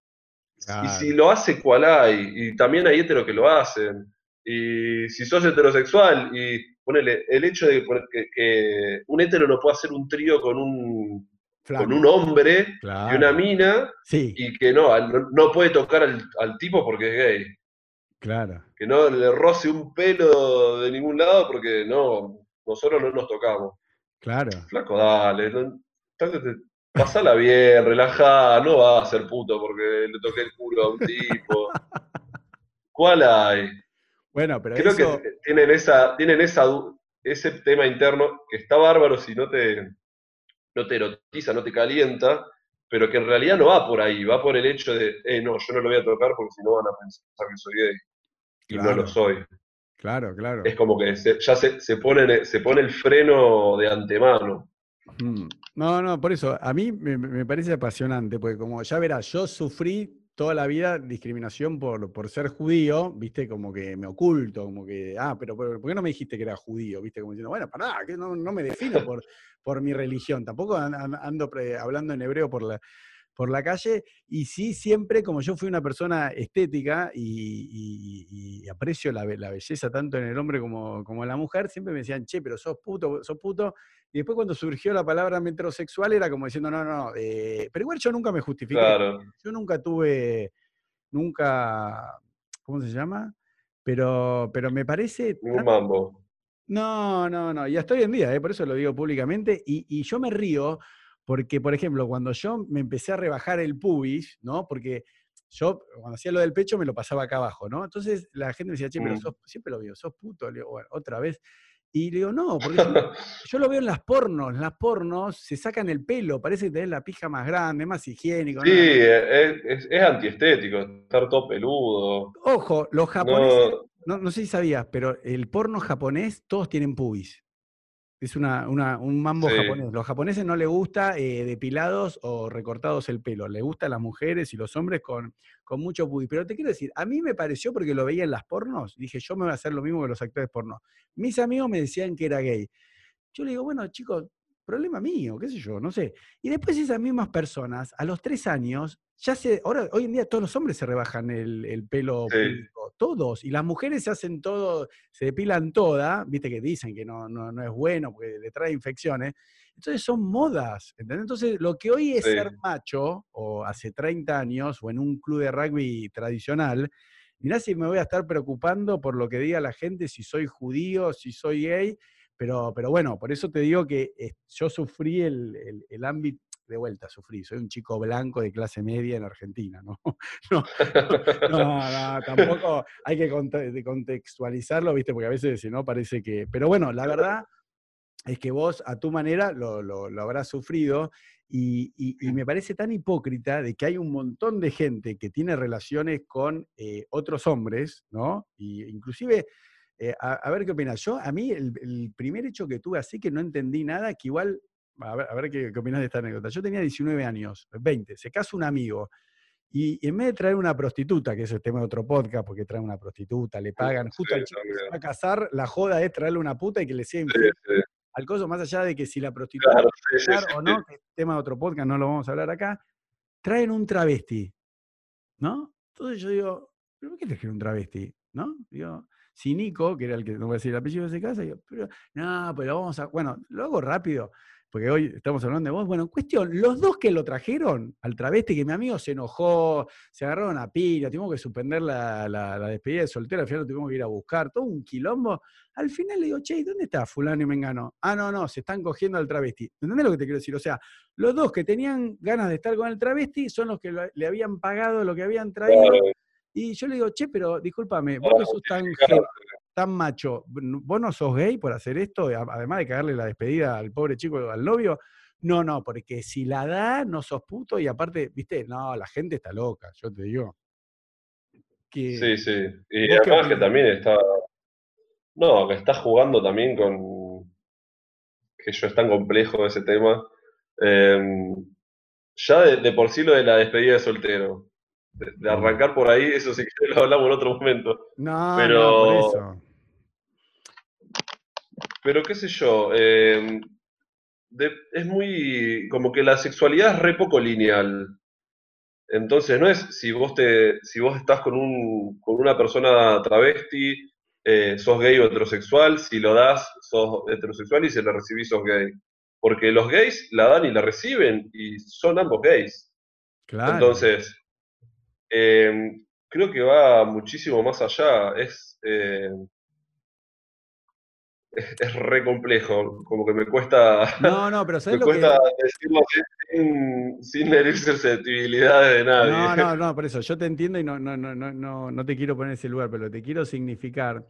Y si lo hace, ¿cuál hay? Y también hay heteros que lo hacen. Y si sos heterosexual y ponele, el hecho de que, que un hetero no puede hacer un trío con un, Flaco. con un hombre y una mina Sí, y que no, no, no puede tocar al, al tipo porque es gay. Claro. Que no le roce un pelo de ningún lado porque no, nosotros no nos tocamos. Claro. Flaco, dale, no, pasala bien, relajá, no va a ser puto porque le toqué el culo a un tipo. ¿Cuál hay? Bueno, pero Creo eso, que tienen esa, tienen esa, ese tema interno que está bárbaro si no te, no te erotiza, no te calienta, pero que en realidad no va por ahí, va por el hecho de, eh, no, yo no lo voy a tocar porque si no van a pensar que soy gay. Y no lo soy. claro, claro. Es como que se- ya se, se, pone, se pone el freno de antemano. Mm. No, no, por eso, a mí me, me parece apasionante, porque como ya verás, yo sufrí toda la vida discriminación por, por ser judío, viste, como que me oculto, como que, ah, pero ¿por por qué no me dijiste que era judío? Viste, como diciendo, bueno, pará, que no, no me defino por, por mi religión, tampoco an- an- ando pre- hablando en hebreo por la, por la calle, y sí, siempre, como yo fui una persona estética y, y- y aprecio la, be- la belleza tanto en el hombre como, como en la mujer, siempre me decían, che, pero sos puto, sos puto, y después cuando surgió la palabra metrosexual era como diciendo, no, no, eh, pero igual yo nunca me justifiqué. Claro. Yo nunca tuve, nunca, ¿cómo se llama? Pero, pero me parece... Tan- mambo. No, no, no, y hasta hoy en día, eh, por eso lo digo públicamente, y, y yo me río porque, por ejemplo, cuando yo me empecé a rebajar el pubis, ¿no? Porque yo, cuando hacía lo del pecho, me lo pasaba acá abajo, ¿no? Entonces la gente me decía, che, pero Mm. sos, siempre lo veo, sos puto, le digo, bueno, otra vez. Y le digo, no, porque yo, yo lo veo en las pornos, en las pornos se sacan el pelo, parece que tenés la pija más grande, más higiénico. Sí, ¿no? es, es, es antiestético, estar todo peludo. Ojo, los japoneses, No, no, no sé si sabías, pero el porno japonés, todos tienen pubis. Es una, una- un mambo Sí. japonés. Los japoneses no les gusta eh, depilados o recortados el pelo. Les gusta a las mujeres y los hombres con, con mucho pubis. Pero te quiero decir, a mí me pareció porque lo veía en las pornos, dije, yo me voy a hacer lo mismo que los actores porno. Mis amigos me decían que era gay. Yo le digo, bueno, chicos, problema mío, qué sé yo, no sé. Y después esas mismas personas, a los tres años, ya se, ahora, hoy en día todos los hombres se rebajan el, el pelo Sí. público, todos, y las mujeres se hacen todo, se depilan toda, viste que dicen que no, no, no es bueno porque le trae infecciones. Entonces son modas, ¿entendés? Entonces lo que hoy es Sí. ser macho, o hace 30 años, o en un club de rugby tradicional, mirá si me voy a estar preocupando por lo que diga la gente, si soy judío, si soy gay, pero, pero bueno, por eso te digo que eh, yo sufrí el, el- ámbito, de vuelta sufrí, soy un chico blanco de clase media en Argentina, ¿no? No, no, tampoco hay que contextualizarlo, ¿viste? Porque a veces si no parece que... Pero bueno, la verdad es que vos a tu manera lo, lo- lo habrás sufrido y, y- y me parece tan hipócrita de que hay un montón de gente que tiene relaciones con eh, otros hombres, ¿no? Y inclusive, eh, a, a ver qué opinas. Yo, a mí, el, el primer hecho que tuve así que no entendí nada, que igual, a ver, a ver qué, qué opinas de esta anécdota. Yo tenía 19 años, 20, se casa un amigo. Y y en vez de traer una prostituta, que es el tema de otro podcast, porque traen una prostituta, le pagan, justo Sí, al chico que se va a casar, la joda es traerle una puta y que le sí, al coso, más allá de que si la prostituta claro, o no, que es tema de otro podcast, no lo vamos a hablar acá, traen un travesti, ¿no? Entonces yo digo, ¿pero por qué trajeron un travesti? ¿No? Digo, si Nico, que era el que no voy a decir el apellido ese casa, digo, pero no, pero vamos a. Bueno, lo hago rápido, porque hoy estamos hablando de vos. Bueno, en cuestión, los dos que lo trajeron al travesti, que mi amigo se enojó, se agarraron a pila, tuvimos que suspender la, la- la despedida de soltero, al final lo tuvimos que ir a buscar, todo un quilombo. Al final le digo, che, ¿y ¿dónde está fulano y mengano? Ah, no, no, se están cogiendo al travesti. ¿Entendés lo que te quiero decir? O sea, los dos que tenían ganas de estar con el travesti son los que le habían pagado lo que habían traído. Y yo le digo, che, pero discúlpame, vos que sos tan, macho, ¿vos no sos gay por hacer esto? Además de cagarle la despedida al pobre chico, al novio. No, no, porque si la da, no sos puto y aparte, viste, no, la gente está loca, yo te digo. Que, Sí, sí. Y ¿Vos qué además que también está. No, que está jugando también con. Que yo es tan complejo ese tema. Eh, ya de, de por sí lo de la despedida de soltero. De, de arrancar por ahí, eso sí que lo hablamos en otro momento. No, Pero- no, por eso. Pero qué sé yo, eh, de- es muy. como que la sexualidad es re poco lineal. Entonces no es si vos te, si vos estás con un, con una persona travesti, eh, sos gay o heterosexual, si lo das, sos heterosexual y si lo recibís, sos gay. Porque los gays la dan y la reciben y son ambos gays. Claro. Entonces, eh, creo que va muchísimo más allá. Es, eh, es, es re complejo, como que me cuesta, No, no, pero me ¿sabes lo que.? cuesta decirlo sin, sin herir susceptibilidades de nadie. No, no, no, por eso yo te entiendo y no, no, no, no, no, no te quiero poner en ese lugar, pero lo que te quiero significar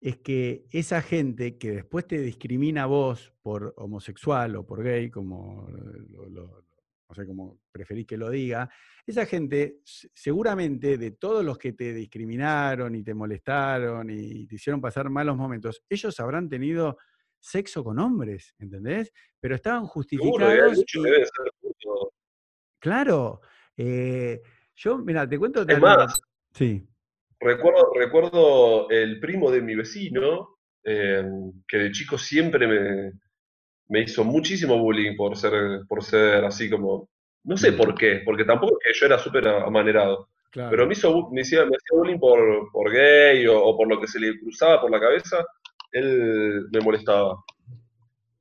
es que esa gente que después te discrimina a vos por homosexual o por gay, como lo, lo- no sé cómo preferís que lo diga, esa gente se- seguramente de todos los que te discriminaron y te molestaron y te hicieron pasar malos momentos, ellos habrán tenido sexo con hombres, ¿entendés? Pero estaban hay justificados y- ser. Claro. eh, yo, mira, te cuento. Es más. Sí. Recuerdo, recuerdo el primo de mi vecino, eh, que de chico siempre me, me hizo muchísimo bullying por ser, por ser así como. No sé Mm. por qué, porque tampoco es que yo era súper amanerado. Claro. Pero me, hizo, me, hacía, me hacía bullying por, por gay o, o por lo que se le cruzaba por la cabeza, él me molestaba.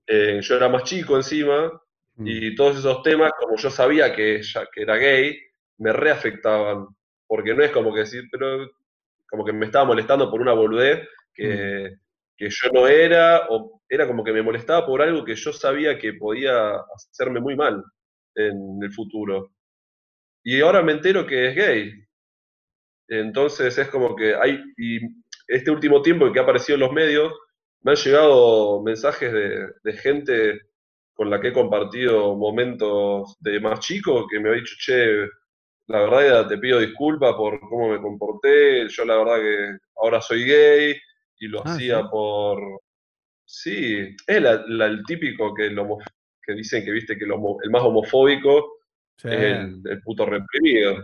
Eh, yo era más chico encima, Mm. y todos esos temas, como yo sabía que, ella, que era gay, me reafectaban. Porque no es como que decir, pero como que me estaba molestando por una boludez que, que yo no era, o era como que me molestaba por algo que yo sabía que podía hacerme muy mal en el futuro. Y ahora me entero que es gay. Entonces es como que hay, y este último tiempo que ha aparecido en los medios, me han llegado mensajes de, de gente con la que he compartido momentos de más chico que me ha dicho, che, la verdad te pido disculpas por cómo me comporté, yo la verdad que ahora soy gay y lo Ah, hacía ¿sí? por... Sí, es la- la- el típico que, homo- que dicen que viste que el, homo- el más homofóbico Sí, es el, el puto reprimido.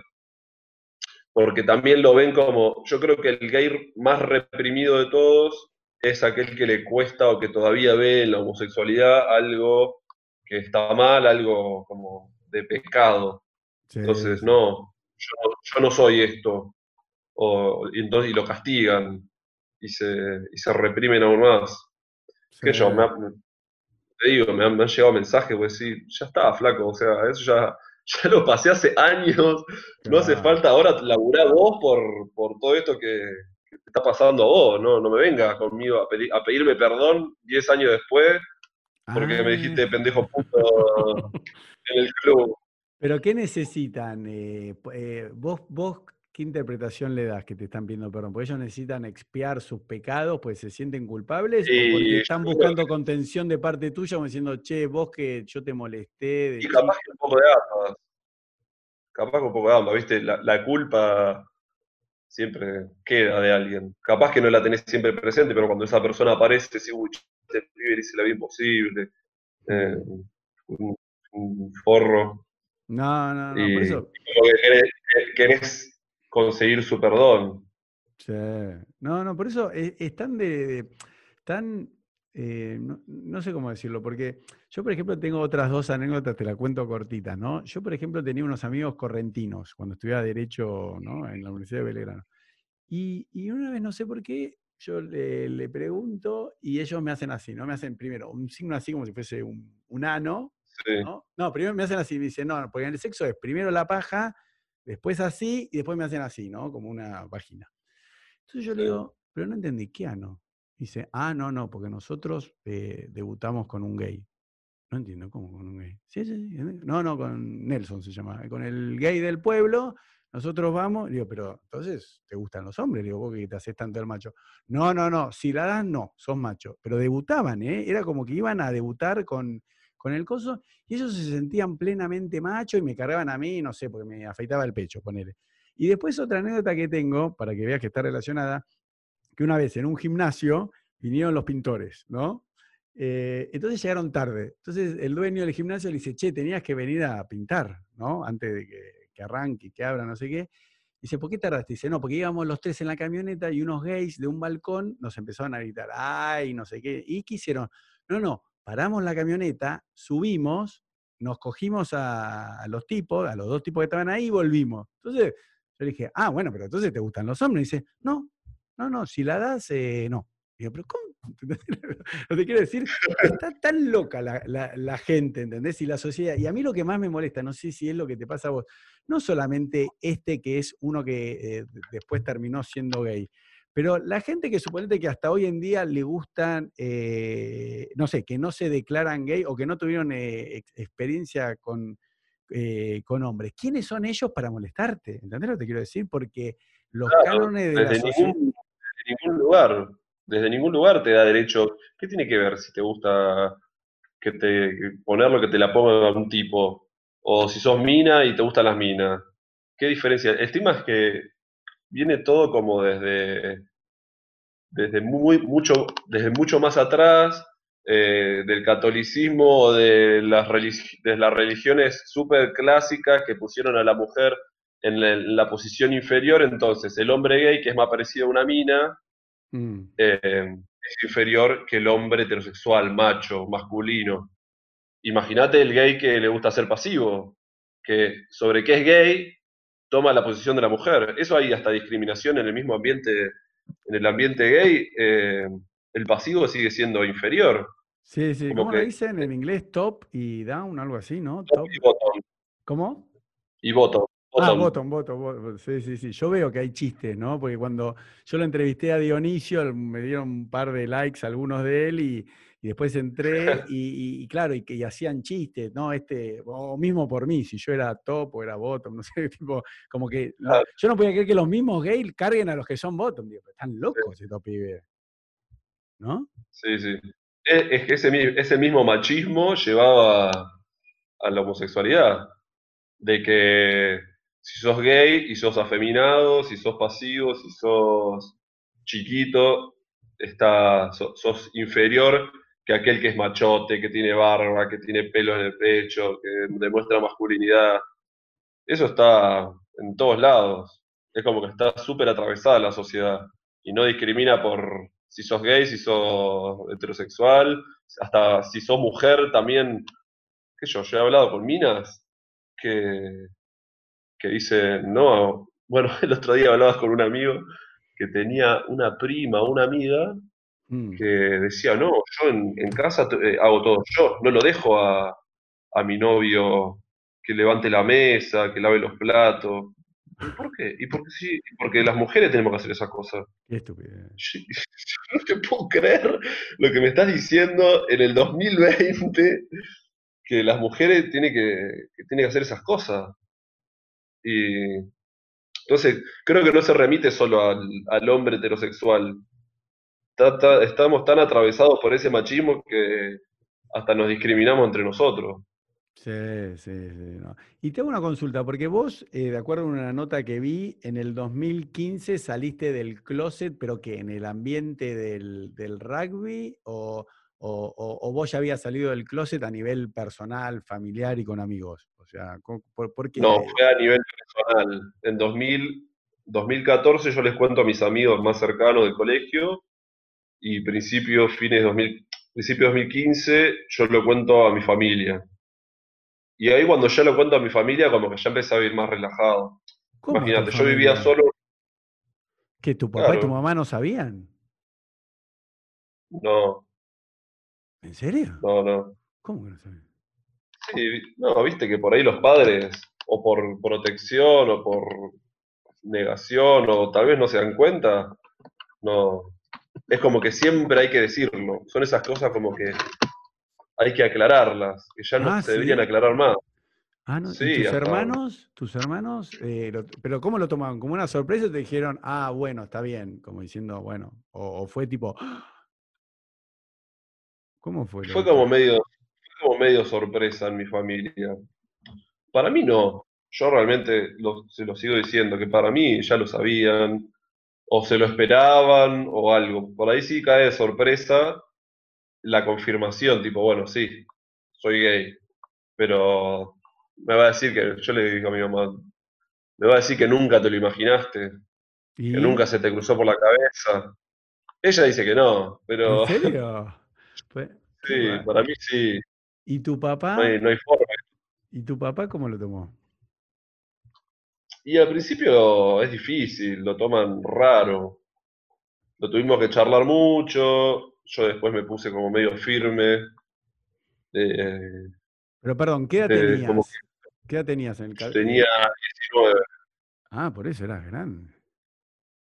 Porque también lo ven como, yo creo que el gay más reprimido de todos es aquel que le cuesta o que todavía ve en la homosexualidad algo que está mal, algo como de pecado. sí, Entonces, no, yo, no- yo no soy esto. O, y, entonces, y lo castigan y se, y se reprimen aún más. Que yo, me, ha- te digo, me han, me han llegado mensajes, pues sí, ya está, flaco, o sea, eso ya, ya lo pasé hace años, no hace falta ahora laburar vos por, por todo esto que, que te está pasando a vos, no, no me vengas conmigo a, pedi- a pedirme perdón 10 años después porque me dijiste Ah. pendejo puto en el club. Pero ¿qué necesitan? eh, eh, vos, vos, ¿qué interpretación le das que te están pidiendo perdón? ¿Porque ellos necesitan expiar sus pecados, pues se sienten culpables? ¿O porque están buscando contención de parte tuya, como diciendo, che, vos que yo te molesté de Y capaz chico? que un poco de ambas. Capaz que un poco de ambas, ¿viste? La, la culpa siempre queda de alguien. Capaz que no la tenés siempre presente, pero cuando esa persona aparece, decís, uy, este pibe le hice la vida imposible. eh, un, un forro. No, no, no, y por eso. querés conseguir su perdón. Sí. No, no, por eso es, es tan de, de- tan, eh, no, no sé cómo decirlo, porque yo, por ejemplo, tengo otras dos anécdotas, te la cuento cortitas, ¿no? Yo, por ejemplo, tenía unos amigos correntinos cuando estudiaba Derecho, ¿no? En la Universidad de Belgrano. Y, y una vez, no sé por qué, yo le, le pregunto y ellos me hacen así, ¿no? Me hacen primero un signo así como si fuese un, un ano, Sí, ¿no? No, primero me hacen así, me dicen, no, porque en el sexo es primero la paja, después así y después me hacen así, ¿no? Como una vagina. Entonces yo le digo, pero no entendí, ¿qué ano? Dice, ah, no, no, porque nosotros eh, debutamos con un gay. No entiendo, ¿cómo con un gay? Sí, sí, sí. No, no, con Nelson se llama. Con el gay del pueblo, nosotros vamos. Digo, pero entonces, ¿te gustan los hombres? Digo, vos que te haces tanto el macho. No, no, no, si la das, no, sos macho. Pero debutaban, ¿eh? Era como que iban a debutar con, con el coso y ellos se sentían plenamente macho y me cargaban a mí, no sé, porque me afeitaba el pecho, ponele. Y después otra anécdota que tengo, para que veas que está relacionada, que una vez en un gimnasio vinieron los pintores, ¿no? Eh, entonces llegaron tarde. Entonces el dueño del gimnasio le dice, che, tenías que venir a pintar, ¿no? Antes de que, que arranque, que abra, no sé qué. Dice, ¿por qué tardaste? Dice, no, porque íbamos los tres en la camioneta y unos gays de un balcón nos empezaron a gritar, ay, no sé qué. ¿Y qué hicieron? No, no, paramos la camioneta, subimos, nos cogimos a, los tipos, a los dos tipos que estaban ahí y volvimos. Entonces yo le dije, ah, bueno, pero entonces te gustan los hombres. dice, no, no, no, si la das, eh, no. Digo, pero ¿cómo? No te quiero decir, está tan loca la, la- la gente, ¿entendés? Y la sociedad. Y a mí lo que más me molesta, no sé si es lo que te pasa a vos, no solamente este que es uno que eh, después terminó siendo gay, pero la gente que suponete que hasta hoy en día le gustan, eh, no sé, que no se declaran gay o que no tuvieron eh, ex- experiencia con, eh, con hombres. ¿Quiénes son ellos para molestarte? ¿Entendés lo que te quiero decir? Porque los Claro, cánones de la desde sociedad... ningún, desde ningún lugar, desde ningún lugar te da derecho. ¿Qué tiene que ver si te gusta que te ponerlo que te la ponga un tipo? O si sos mina y te gustan las minas. ¿Qué diferencia? El tema es que viene todo como desde, desde muy, mucho, desde mucho más atrás, eh, del catolicismo de las, religi- de las religiones súper clásicas que pusieron a la mujer en la, en la posición inferior. Entonces, el hombre gay, que es más parecido a una mina, Mm, eh, es inferior que el hombre heterosexual, macho, masculino. Imagínate el gay que le gusta ser pasivo, que sobre qué es gay toma la posición de la mujer. Eso hay hasta discriminación en el mismo ambiente, en el ambiente gay, eh, el pasivo sigue siendo inferior. Sí, sí. Como ¿Cómo lo dicen en inglés? Top y down, algo así, ¿no? top Top. y bottom, ¿Cómo? y bottom, Ah, bottom. bottom, bottom, bottom. Sí, sí, sí. Yo veo que hay chistes, ¿no? Porque cuando yo lo entrevisté a Dionisio, me dieron un par de likes algunos de él y, y después entré y, claro, y que hacían chistes, ¿no? Este, o mismo por mí, si yo era top o era bottom, no sé, tipo, como que yo no podía creer que los mismos gays carguen a los que son bottom, digo, están sí, locos estos pibes, ¿no? sí, sí. Es, es que ese, ese mismo machismo llevaba a la homosexualidad. de que si sos gay y sos afeminado, si sos pasivo, si sos chiquito, está, sos, inferior que aquel que es machote, que tiene barba, que tiene pelo en el pecho, que demuestra masculinidad. Eso está en todos lados. Es como que está súper atravesada la sociedad y no discrimina por si sos gay, si sos heterosexual, hasta si sos mujer también. ¿Qué yo? Yo he hablado con minas que, que dicen, no, bueno, el otro día hablabas con un amigo que tenía una prima, una amiga, mm. que decía, no, yo en, casa eh, hago todo yo, no lo dejo a, a, mi novio que levante la mesa, que lave los platos. ¿Y por qué? ¿Y porque sí? Porque las mujeres tenemos que hacer esas cosas. Qué estúpido. no te puedo creer lo que me estás diciendo en el 2020, que las mujeres tienen que, que, tienen que hacer esas cosas. Y entonces, creo que no se remite solo al, hombre heterosexual. Estamos tan atravesados por ese machismo que hasta nos discriminamos entre nosotros. Sí, sí, sí. Y tengo una consulta, porque vos, eh, de acuerdo a una nota que vi, en el 2015 saliste del closet, pero que en el ambiente del, rugby, o, vos ya habías salido del closet a nivel personal, familiar y con amigos. O sea, ¿por, qué? No, fue a nivel personal. En 2000, 2014 yo les cuento a mis amigos más cercanos del colegio y principios, fines 2000, principio 2015 yo lo cuento a mi familia. Y ahí cuando ya lo cuento a mi familia, como que ya empecé a vivir más relajado. Imagínate, yo vivía solo. ¿Que tu papá y tu mamá no sabían? No. ¿En serio? No, no. ¿Cómo que no sabían? Sí, no, viste que por ahí los padres, o por protección, o por negación, o tal vez no se dan cuenta, no. Es como que siempre hay que decirlo. Son esas cosas como que hay que aclararlas, que ya no ah, se deberían aclarar más. Ah, no. Sí, tus hermanos, tus hermanos, eh, pero ¿cómo lo tomaban? ¿Como una sorpresa o te dijeron, ah, bueno, está bien? Como diciendo, bueno, o, fue tipo, ¿cómo fue? Fue como medio, como medio sorpresa en mi familia. Para mí no. Yo realmente se lo sigo diciendo, que para mí ya lo sabían, o se lo esperaban, o algo. Por ahí sí cae de sorpresa, la confirmación, tipo, bueno, sí, soy gay, pero me va a decir que, yo le digo a mi mamá, me va a decir que nunca te lo imaginaste, que nunca se te cruzó por la cabeza. Ella dice que no, pero... ¿En serio? sí, para mí sí. ¿Y tu papá? No hay, no hay forma. ¿Y tu papá cómo lo tomó? Y al principio es difícil, lo toman raro. Lo tuvimos que charlar mucho, yo después me puse como medio firme. Eh, Pero perdón, ¿qué edad tenías? ¿Qué edad tenías en el caso? Tenía 19. Ah, por eso eras grande.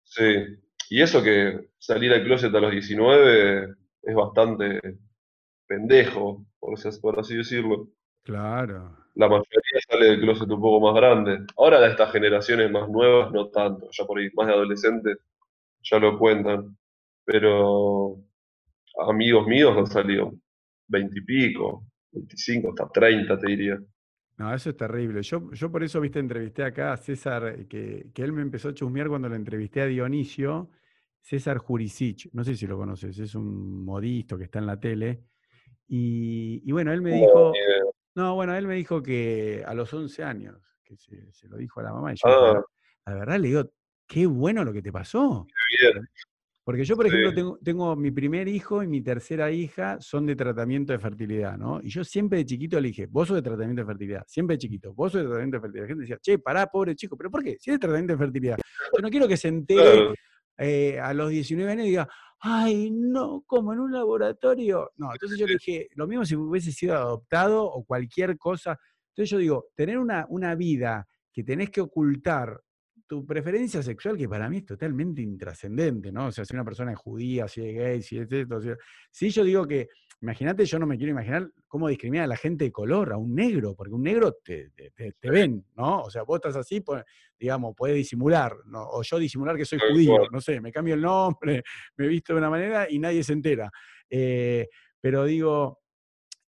Sí. Y eso que salir al closet a los 19 es bastante pendejo, por, por así decirlo. Claro. La mayoría sale del closet un poco más grande. Ahora de estas generaciones más nuevas no tanto, ya por ahí más de adolescentes ya lo cuentan. Pero amigos míos han salido veintipico, veinticinco, hasta treinta, te diría. No, eso es terrible. Yo, yo por eso, viste, entrevisté acá a César, que, que él me empezó a chusmear cuando lo entrevisté a Dionisio, César Jurisic, no sé si lo conoces, es un modisto que está en la tele. Y, bueno, él me dijo, no, bueno, él me dijo que a los 11 años, que se, lo dijo a la mamá, y yo, ah. la verdad le digo, qué bueno lo que te pasó. Bien. Porque yo, por ejemplo, tengo, mi primer hijo y mi tercera hija son de tratamiento de fertilidad, ¿no? Y yo siempre de chiquito le dije, vos sos de tratamiento de fertilidad, siempre de chiquito, vos sos de tratamiento de fertilidad. La gente decía, che, pará, pobre chico, ¿pero por qué? Si es de tratamiento de fertilidad. Yo no quiero que se entere eh, a los 19 años y diga, ay, no, como en un laboratorio. No, entonces yo dije, lo mismo si hubiese sido adoptado o cualquier cosa. Entonces yo digo, tener una, una vida que tenés que ocultar tu preferencia sexual, que para mí es totalmente intrascendente, ¿no? O sea, si una persona es judía, si es gay, si es esto, si, yo digo que, imagínate, yo no me quiero imaginar cómo discrimina a la gente de color, a un negro, porque un negro te, ven, ¿no? O sea, vos estás así, pues, digamos, puedes disimular, ¿no? o yo disimular que soy judío, no sé, me cambio el nombre, me visto de una manera y nadie se entera. Eh, pero digo,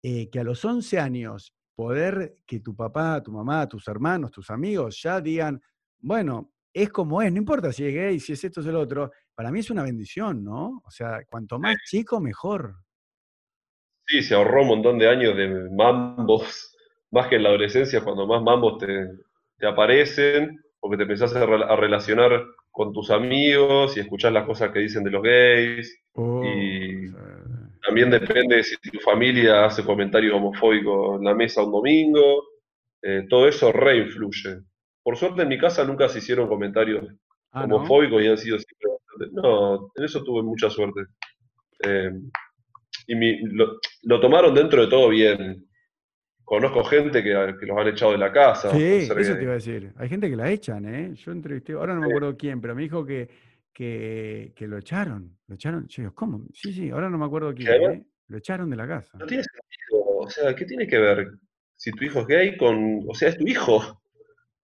eh, que a los 11 años poder que tu papá, tu mamá, tus hermanos, tus amigos ya digan, bueno, es como es, no importa si es gay, si es esto, es el otro, para mí es una bendición, ¿no? O sea, cuanto más chico, mejor. Sí, se ahorró un montón de años de mambos, más que en la adolescencia, cuando más mambos te, aparecen, porque te empezás a, relacionar con tus amigos y escuchás las cosas que dicen de los gays. Oh, y también depende si tu familia hace comentarios homofóbicos en la mesa un domingo. Eh, todo eso reinfluye. Por suerte en mi casa nunca se hicieron comentarios ah, homofóbicos y han sido siempre No, en eso tuve mucha suerte. Eh, y lo, tomaron dentro de todo bien. Conozco gente que, los han echado de la casa. Sí, eso te iba a decir. Hay gente que la echan, ¿eh? Yo entrevisté, ahora no me acuerdo quién, pero me dijo que, que, lo echaron. Lo echaron. Yo ¿cómo? Sí, sí, ahora no me acuerdo quién. ¿eh? Lo echaron de la casa. No tiene sentido. O sea, ¿qué tiene que ver si tu hijo es gay con. O sea, es tu hijo.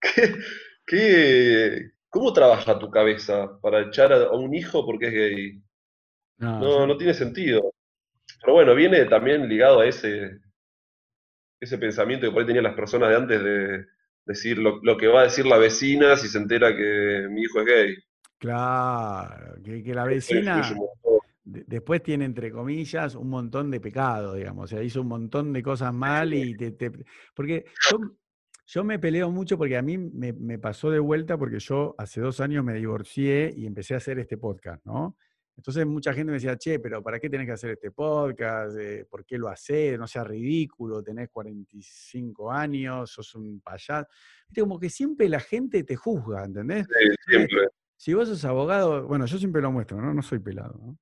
¿Qué, cómo trabaja tu cabeza para echar a, un hijo porque es gay? No, no, tiene sentido. Pero bueno, viene también ligado a ese, ese pensamiento que por ahí tenían las personas de antes de decir lo, que va a decir la vecina si se entera que mi hijo es gay. Claro, que, la vecina después tiene, entre comillas, un montón de pecado, digamos. O sea, hizo un montón de cosas mal y te... porque yo me peleo mucho porque a mí me, pasó de vuelta porque yo hace dos años me divorcié y empecé a hacer este podcast, ¿no? Entonces mucha gente me decía, che, pero ¿para qué tenés que hacer este podcast? Eh, ¿Por qué lo haces? No sea ridículo, tenés 45 años, sos un payaso. como que siempre la gente te juzga, ¿entendés? Sí, siempre. Si vos sos abogado, bueno, yo siempre lo muestro, ¿no? No soy pelado, ¿no?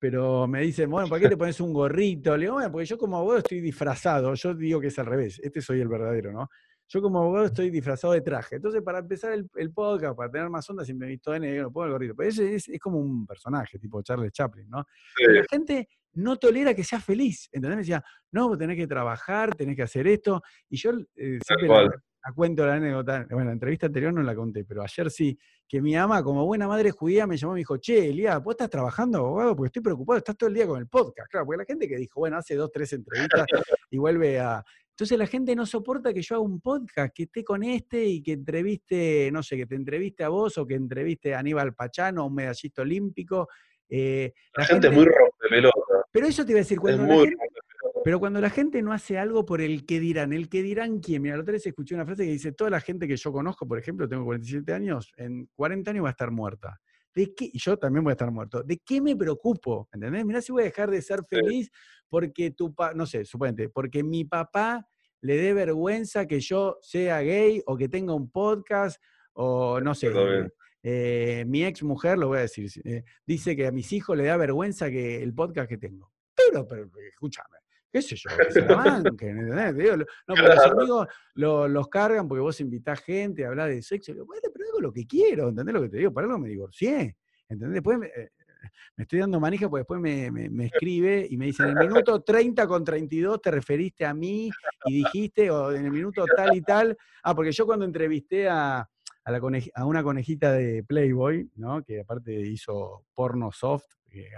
Pero me dicen, bueno, ¿para qué te pones un gorrito? Le digo, bueno, porque yo como abogado estoy disfrazado, yo digo que es al revés, este soy el verdadero, ¿no? Yo como abogado estoy disfrazado de traje. Entonces, para empezar el, podcast, para tener más onda, siempre me he visto de negro, pongo el gorrito. Pero ese es, como un personaje, tipo Charles Chaplin, ¿no? la gente no tolera que seas feliz, ¿entendés? Me decía, no, tenés que trabajar, tenés que hacer esto. Y yo eh, siempre la, cuento la anécdota, bueno, la entrevista anterior no la conté, pero ayer sí, que mi ama, como buena madre judía, me llamó y me dijo, che, Elia, ¿vos estás trabajando, abogado? Porque estoy preocupado, estás todo el día con el podcast. Claro, porque la gente que dijo, bueno, hace dos, tres entrevistas y vuelve a, entonces la gente no soporta que yo haga un podcast, que esté con este y que entreviste, no sé, que te entreviste a vos o que entreviste a Aníbal Pachano, un medallista olímpico. Eh, la, gente, es muy pelota. Pero eso te iba a decir, cuando la gente, pero cuando la gente no hace algo por el que dirán, el que dirán quién. Mira, la otra vez escuché una frase que dice, toda la gente que yo conozco, por ejemplo, tengo 47 años, en 40 años va a estar muerta. ¿De qué? Y yo también voy a estar muerto. ¿De qué me preocupo? ¿Entendés? Mirá si voy a dejar de ser feliz porque tu papá, no sé, suponete, porque mi papá le dé vergüenza que yo sea gay o que tenga un podcast o no sé. Eh, mi ex mujer, lo voy a decir, eh, dice que a mis hijos le da vergüenza que el podcast que tengo. Pero, pero escúchame, qué sé yo, que se la banquen, ¿entendés? no, porque los amigos los cargan porque vos invitás gente a hablar de sexo. bueno, pero hago lo que quiero, ¿entendés lo que te digo? Para algo me divorcié, ¿entendés? Después, eh, me estoy dando manija porque después me, escribe y me dice, en el minuto 30 con 32 te referiste a mí y dijiste, o en el minuto tal y tal. Ah, porque yo cuando entrevisté a, a, una conejita de Playboy, ¿no? que aparte hizo porno soft,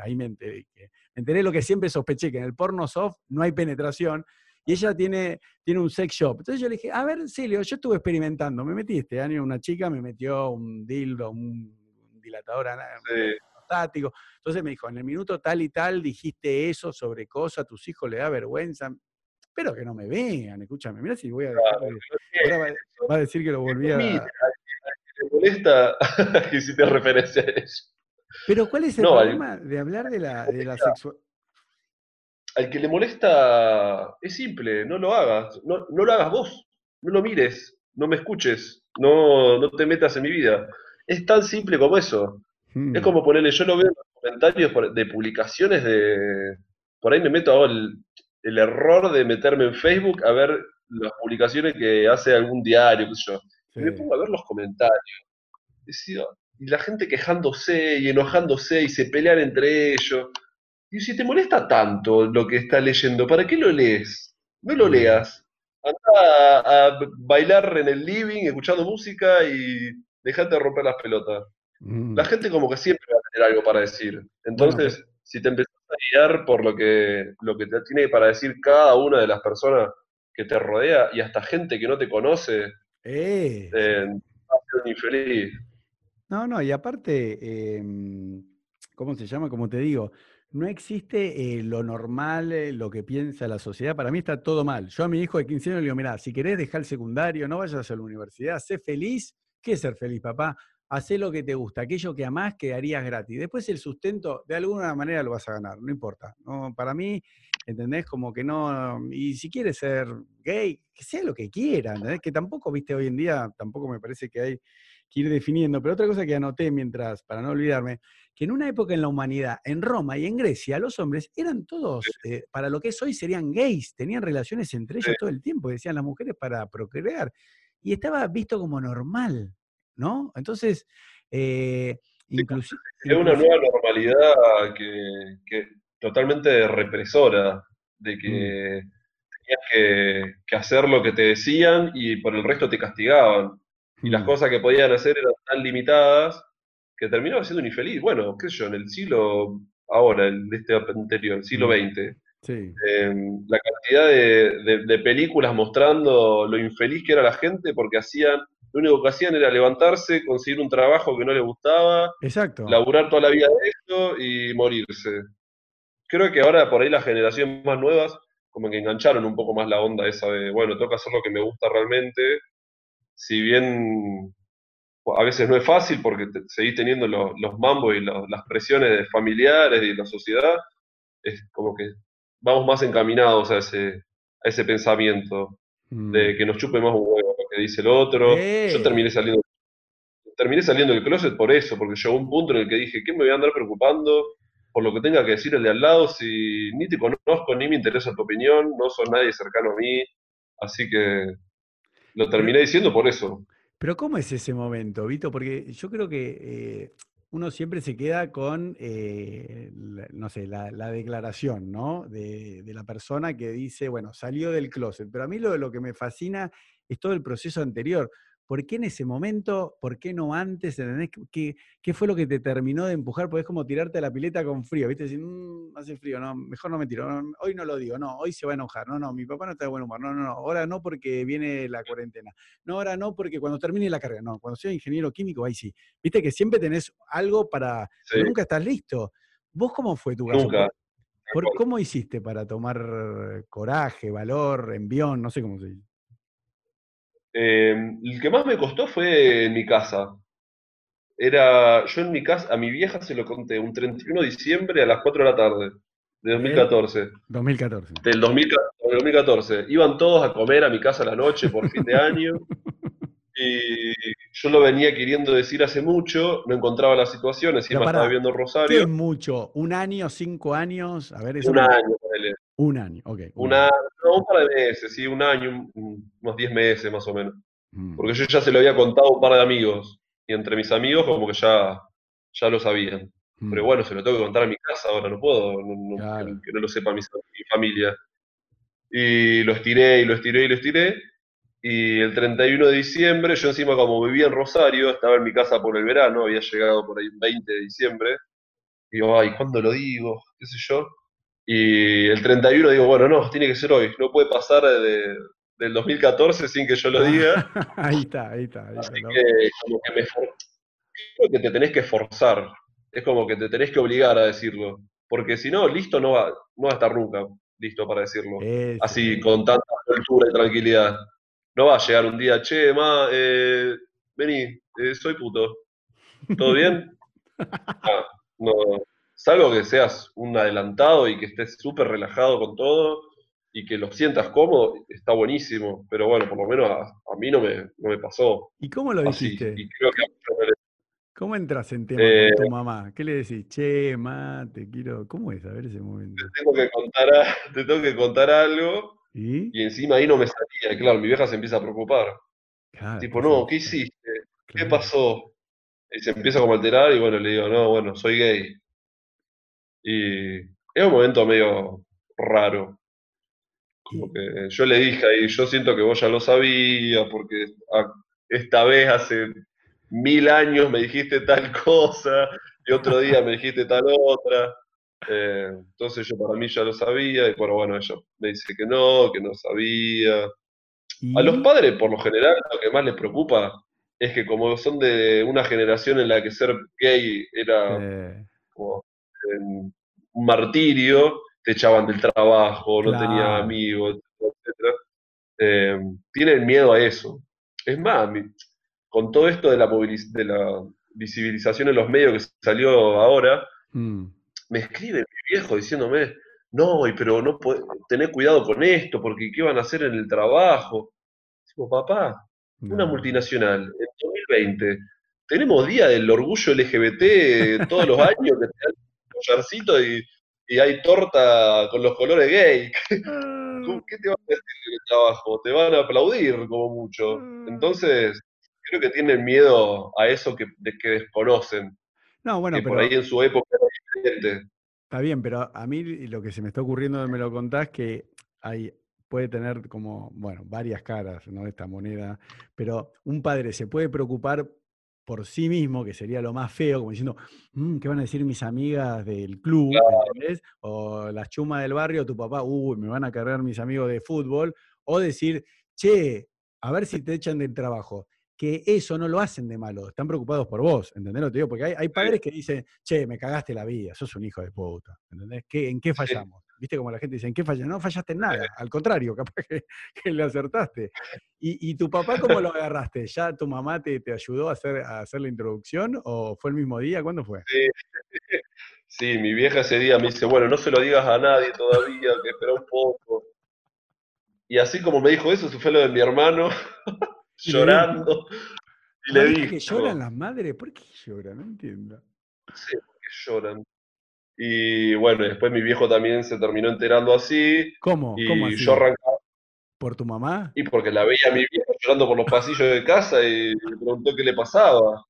ahí me enteré, me enteré lo que siempre sospeché, que en el porno soft no hay penetración, y ella tiene, tiene un sex shop. Entonces yo le dije, a ver, Silvio, yo estuve experimentando, me metí este año, una chica me metió un dildo, un dilatador entonces me dijo, en el minuto tal y tal dijiste eso sobre cosas, a tus hijos le da vergüenza. Espero que no me vean, escúchame, mira si voy a ahora va, a decir que lo volví a... te molesta que hiciste referencia a eso. Pero ¿cuál es el problema de hablar de la, de la sexualidad? Al que le molesta, es simple, no lo hagas, no, no, lo hagas vos, no lo mires, no me escuches, no, no te metas en mi vida. Es tan simple como eso. Es hmm. como ponerle, yo lo veo en los comentarios de publicaciones de. Por ahí me meto, hago el, error de meterme en Facebook a ver las publicaciones que hace algún diario, qué sé yo. Y me pongo a ver los comentarios. Y la gente quejándose y enojándose y se pelean entre ellos. Y si te molesta tanto lo que está leyendo, ¿para qué lo lees? No lo leas. Anda a, bailar en el living escuchando música y dejate de romper las pelotas. Mm. La gente como que siempre va a tener algo para decir. Entonces, si te empezás a guiar por lo que, lo que te tiene para decir cada una de las personas, que te rodea y hasta gente que no te conoce, Eh, eh, va a ser un infeliz. No, no, y aparte, em, ¿cómo se llama? Como te digo, no existe eh, lo normal, eh, lo que piensa la sociedad. Para mí está todo mal. Yo a mi hijo de 15 años le digo, mirá, si querés dejar el secundario, no vayas a la universidad, sé feliz. ¿Qué es ser feliz, papá? Hacé lo que te gusta, aquello que amás que harías gratis. Después el sustento, de alguna manera lo vas a ganar, no importa. No, para mí, ¿entendés? Como que no, y si quieres ser gay, que sea lo que quiera, ¿entendés? Que tampoco, viste, hoy en día, tampoco me parece que hay que ir definiendo. Pero otra cosa que anoté mientras, para no olvidarme, que en una época en la humanidad, en Roma y en Grecia, los hombres eran todos, eh, para lo que es hoy, serían gays, tenían relaciones entre ellos todo el tiempo, decían las mujeres para procrear. Y estaba visto como normal, ¿no? Entonces, eh, inclusi- Es una nueva normalidad que, que totalmente represora, de que Mm. tenías que, que hacer lo que te decían y por el resto te castigaban. Y las Mm. cosas que podían hacer eran tan limitadas que terminaba siendo un infeliz. Bueno, qué sé yo, en el siglo, ahora, el de este anterior, el siglo Mm. XX, Sí. eh, la cantidad de, de- de películas mostrando lo infeliz que era la gente porque hacían, lo único que hacían era levantarse, conseguir un trabajo que no les gustaba, Exacto. laburar toda la vida de esto y morirse. Creo que ahora por ahí las generaciones más nuevas como que engancharon un poco más la onda esa de, bueno, tengo que hacer lo que me gusta realmente, si bien a veces no es fácil porque te- seguís teniendo los, los mambos y los- las presiones familiares y la sociedad, es como que vamos más encaminados a ese, a ese pensamiento Mm. de que nos chupe más un huevo lo que dice el otro. Eh. Yo terminé saliendo, terminé saliendo del closet por eso, porque llegó un punto en el que dije, ¿qué me voy a andar preocupando por lo que tenga que decir el de al lado si ni te conozco, ni me interesa tu opinión, no sos nadie cercano a mí? Así que lo terminé diciendo por eso. Pero ¿cómo es ese momento, Vito? Porque yo creo que eh, uno siempre se queda con, eh, la- no sé, la, la declaración, ¿no? De, de la persona que dice, bueno, salió del closet. Pero a mí lo, lo que me fascina es todo el proceso anterior. ¿Por qué en ese momento? ¿Por qué no antes? ¿Entendés? ¿Qué, qué fue lo que te terminó de empujar? Porque es como tirarte a la pileta con frío, ¿viste? Decir, "Mm, hace frío, no, mejor no me tiro, no, hoy no lo digo, no, hoy se va a enojar, no, no, mi papá no está de buen humor, no, no, no, ahora no porque viene la cuarentena. No, ahora no, porque cuando termine la carrera, no, cuando sea ingeniero químico, ahí sí. Viste que siempre tenés algo para. Sí, nunca estás listo. ¿Vos cómo fue tu caso? nunca. ¿Por, por cómo hiciste para tomar coraje, valor, envión? No sé cómo se dice. Eh, el que más me costó fue en mi casa. Era, yo en mi casa, a mi vieja se lo conté un 31 de diciembre a las 4 de la tarde, de 2014. 2014. Del 2014, del 2014. Iban todos a comer a mi casa a la noche por fin de año. Y yo lo venía queriendo decir hace mucho, no encontraba la situación, encima estaba en ¿Qué es Rosario. mucho? ¿Un año, cinco años? A ver, eso Un me- año. Un año, ok. un Un año, no, un par de meses, sí, un año, un- un- unos 10 meses más o menos. Mm. Porque yo ya se lo había contado a un par de amigos. Y entre mis amigos como que ya, ya lo sabían. Mm. Pero bueno, se lo tengo que contar a mi casa ahora, no puedo no- no- Claro. que, que no lo sepa mi, mi familia. Y lo estiré y lo estiré y lo estiré. Y el 31 de diciembre, yo encima como vivía en Rosario, estaba en mi casa por el verano, había llegado por ahí el 20 de diciembre. Y digo, ay, ¿cuándo lo digo? ¿Qué sé yo? Y el 31 digo, bueno, no, tiene que ser hoy, no puede pasar de- del 2014 sin que yo lo diga. ahí está, ahí está. ahí está, Así ¿no? que como que me for- creo que te tenés que forzar. Es como que te tenés que obligar a decirlo. Porque si no, listo no va, no va a estar nunca listo para decirlo. Así, con tanta soltura y tranquilidad. No va a llegar un día, che, ma, eh, vení, eh, soy puto. ¿Todo bien? Ah, no. Salvo que seas un adelantado y que estés súper relajado con todo y que lo sientas cómodo, está buenísimo. Pero bueno, por lo menos a, a mí no me, no me pasó ¿Y cómo lo así. Y creo que les- ¿Cómo entras en tema Eh, con tu mamá? ¿Qué le decís? Che, ma, te quiero. ¿Cómo es? A ver ese momento. tengo que contar, a- te tengo que contar algo ¿Y? y encima ahí no me salía. Claro, mi vieja se empieza a preocupar. Claro, tipo, ¿qué no? ¿qué hiciste? ¿Qué pasó? Y se empieza como a alterar y bueno, le digo, no, bueno, soy gay. Y es un momento medio raro. Como que yo le dije ahí, yo siento que vos ya lo sabías, porque esta vez hace mil años me dijiste tal cosa, y otro día me dijiste tal otra. Eh, entonces yo para mí ya lo sabía, y bueno, bueno, ella me dice que no, que no sabía. A los padres, por lo general, lo que más les preocupa es que como son de una generación en la que ser gay era eh, como, un martirio, te echaban del trabajo, no tenía amigos, etcétera, eh, tienen miedo a eso. Es más, mi- con todo esto de la, de la visibilización en los medios que salió ahora, mm, me escribe mi viejo diciéndome, no, pero no tener cuidado con esto, porque ¿qué van a hacer en el trabajo? Digo, papá, una multinacional en 2020, tenemos día del orgullo LGBT todos los años, que te dan un collarcito y, y hay torta con los colores gay. ¿Cómo- ¿Qué te van a decir en el trabajo? Te van a aplaudir como mucho. ah. Entonces, creo que tienen miedo a eso que, de que desconocen, No, bueno, que por ahí pero en su época era diferente. Está bien, pero a mí lo que se me está ocurriendo, me lo contás, que hay, puede tener como, bueno, varias caras, ¿no? Esta moneda, pero un padre se puede preocupar por sí mismo, que sería lo más feo, como diciendo, "Mm, ¿qué van a decir mis amigas del club? O las chumas del barrio, tu papá, uy, me van a cargar mis amigos de fútbol. O decir, che, a ver si te echan del trabajo que eso no lo hacen de malo, están preocupados por vos, ¿entendés que te digo? Porque hay, padres que dicen, che, me cagaste la vida, sos un hijo de puta, ¿entendés? ¿Qué, ¿En qué sí, fallamos? ¿Viste como la gente dice, ¿en qué fallamos? No fallaste en nada, al contrario, capaz que, que le acertaste. ¿Y, y tu papá cómo lo agarraste? ¿Ya tu mamá te, te ayudó a hacer, a hacer la introducción o fue el mismo día? ¿Cuándo fue? Sí, sí, mi vieja ese día me dice, bueno, no se lo digas a nadie todavía, que espera un poco. Y así como me dijo eso, se fue lo de mi hermano, llorando, y le ¿viste que lloran las madres? ¿Por qué lloran? No entiendo. no sé por qué lloran. Y bueno, después mi viejo también se terminó enterando así, ¿Cómo? ¿Cómo yo así? arrancaba, ¿Por tu mamá? y porque la veía a mi viejo llorando por los pasillos de casa y me preguntó qué le pasaba.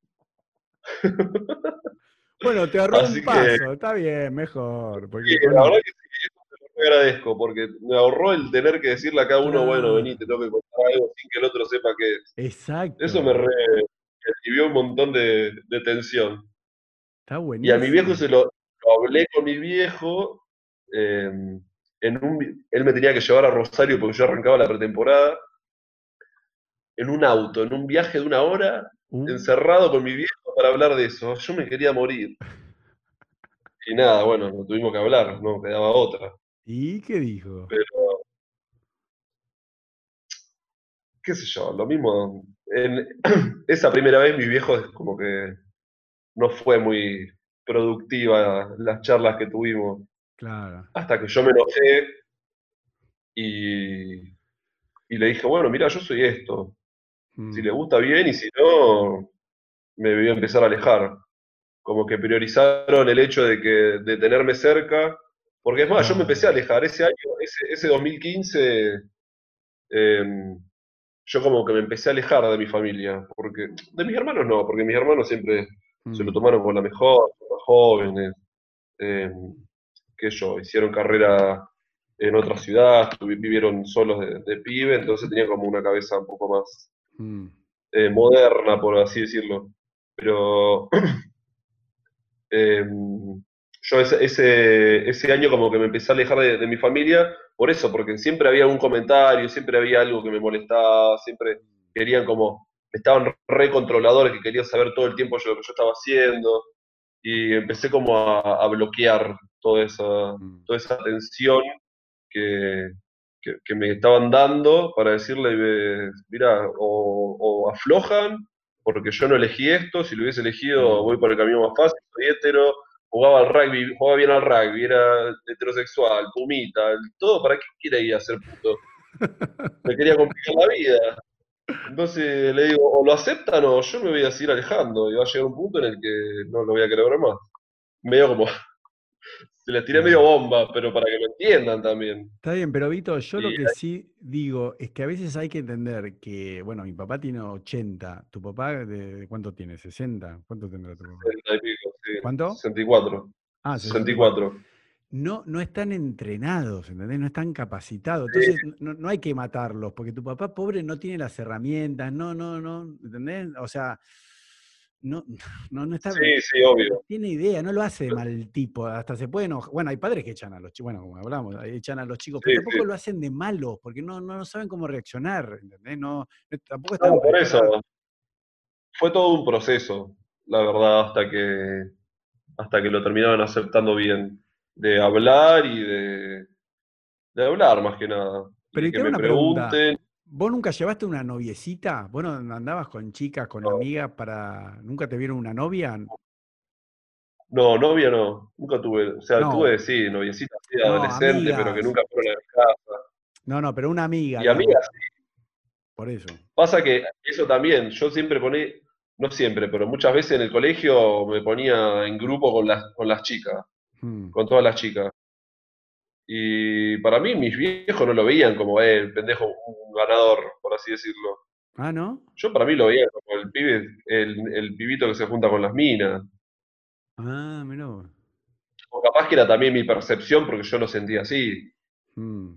Bueno, te ahorró un Así que, paso, está bien, mejor, sí, la verdad que sí, te agradezco, porque me ahorró el tener que decirle a cada uno, bueno, vení, Claro, te tengo que contar algo sin que el otro sepa qué es. Eso exacto. re, me alivió un montón de, de tensión. Está Y a mi viejo buenísimo. se lo, lo hablé con mi viejo, eh, en un, él me tenía que llevar a Rosario porque yo arrancaba la pretemporada, en un auto, en un viaje de una hora, Uh, encerrado con mi viejo para hablar de eso. Yo me quería morir. Y nada, bueno, no tuvimos que hablar, no quedaba otra. ¿Y qué dijo? Pero, qué sé yo, lo mismo. En esa primera vez mi viejo es como que no fue muy productiva las charlas que tuvimos. Claro. Hasta que yo me enojé y, y le dije, bueno, mira, yo soy esto. Si le Mm, gusta bien y si no, me voy a empezar a alejar. Como que priorizaron el hecho de, que, de tenerme cerca. Porque es más, yo me empecé a alejar. Ese año, ese, ese 2015, eh, yo como que me empecé a alejar de mi familia. Porque, de mis hermanos no, porque mis hermanos siempre se lo Mm, tomaron con la mejor, más jóvenes. eh, que yo, hicieron carrera en otra ciudad, vivieron solos de, de pibe, entonces tenía como una cabeza un poco más mm, eh, moderna, por así decirlo. Pero eh, yo ese, ese, ese año como que me empecé a alejar de, de mi familia por eso, porque siempre había un comentario, siempre había algo que me molestaba, siempre querían como, estaban re controladores que querían saber todo el tiempo yo, lo que yo estaba haciendo y empecé como a, a bloquear toda esa, mm, toda esa tensión que, que, que me estaban dando para decirle, mira, o, o aflojan, porque yo no elegí esto, si lo hubiese elegido mm. voy por el camino más fácil, soy hetero, jugaba al rugby, jugaba bien al rugby, era heterosexual, pumita, todo, ¿para qué quiere ir a ser puto? Me quería complicar la vida. Entonces le digo, o lo aceptan o yo me voy a seguir alejando y va a llegar un punto en el que no lo voy a querer ver más. Medio como, se les tiré medio bomba, pero para que lo entiendan también. Está bien, pero Vito, yo lo que sí digo es que a veces hay que entender que, bueno, mi papá tiene 80, ¿tu papá de, de cuánto tiene? ¿60? ¿Cuánto tendrá tu papá? 60 y pico, sí, ¿Cuánto? 64. Ah, 64. 64. No, no están entrenados, ¿entendés? No están capacitados. Sí, Entonces, no, no hay que matarlos, porque tu papá pobre no tiene las herramientas, no, no, no, ¿entendés? O sea, no, no, no está. Sí, sí, obvio. tiene idea, no lo hace de mal tipo. Hasta se puede enojar. Bueno, hay padres que echan a los chicos, bueno, como hablamos, echan a los chicos, pero tampoco sí. lo hacen de malo, porque no, no saben cómo reaccionar, ¿entendés? No, no- tampoco están No, por eso. Fue todo un proceso, la verdad, hasta que, hasta que lo terminaban aceptando bien. De hablar y de, de hablar más que nada. Pero y que me una pregunta. pregunten. ¿Vos nunca llevaste una noviecita? ¿Vos no andabas con chicas, con amigas para. ¿Nunca te vieron una novia? No, novia no, nunca tuve. O sea, No. tuve, sí, noviecita No, adolescente, pero que nunca fueron a mi casa. No, no, pero una amiga. Y amigas, Por eso. Pasa que eso también, yo siempre poní, no siempre, pero muchas veces en el colegio me ponía en grupo con las, con las chicas, Mm. con todas las chicas. Y para mí mis viejos no lo veían como eh, el pendejo, un ganador, por así decirlo. Ah, ¿no? Yo para mí lo veía como el pibe, el, el pibito que se junta con las minas. Ah, vos. O capaz que era también mi percepción porque yo lo sentía así. Mm.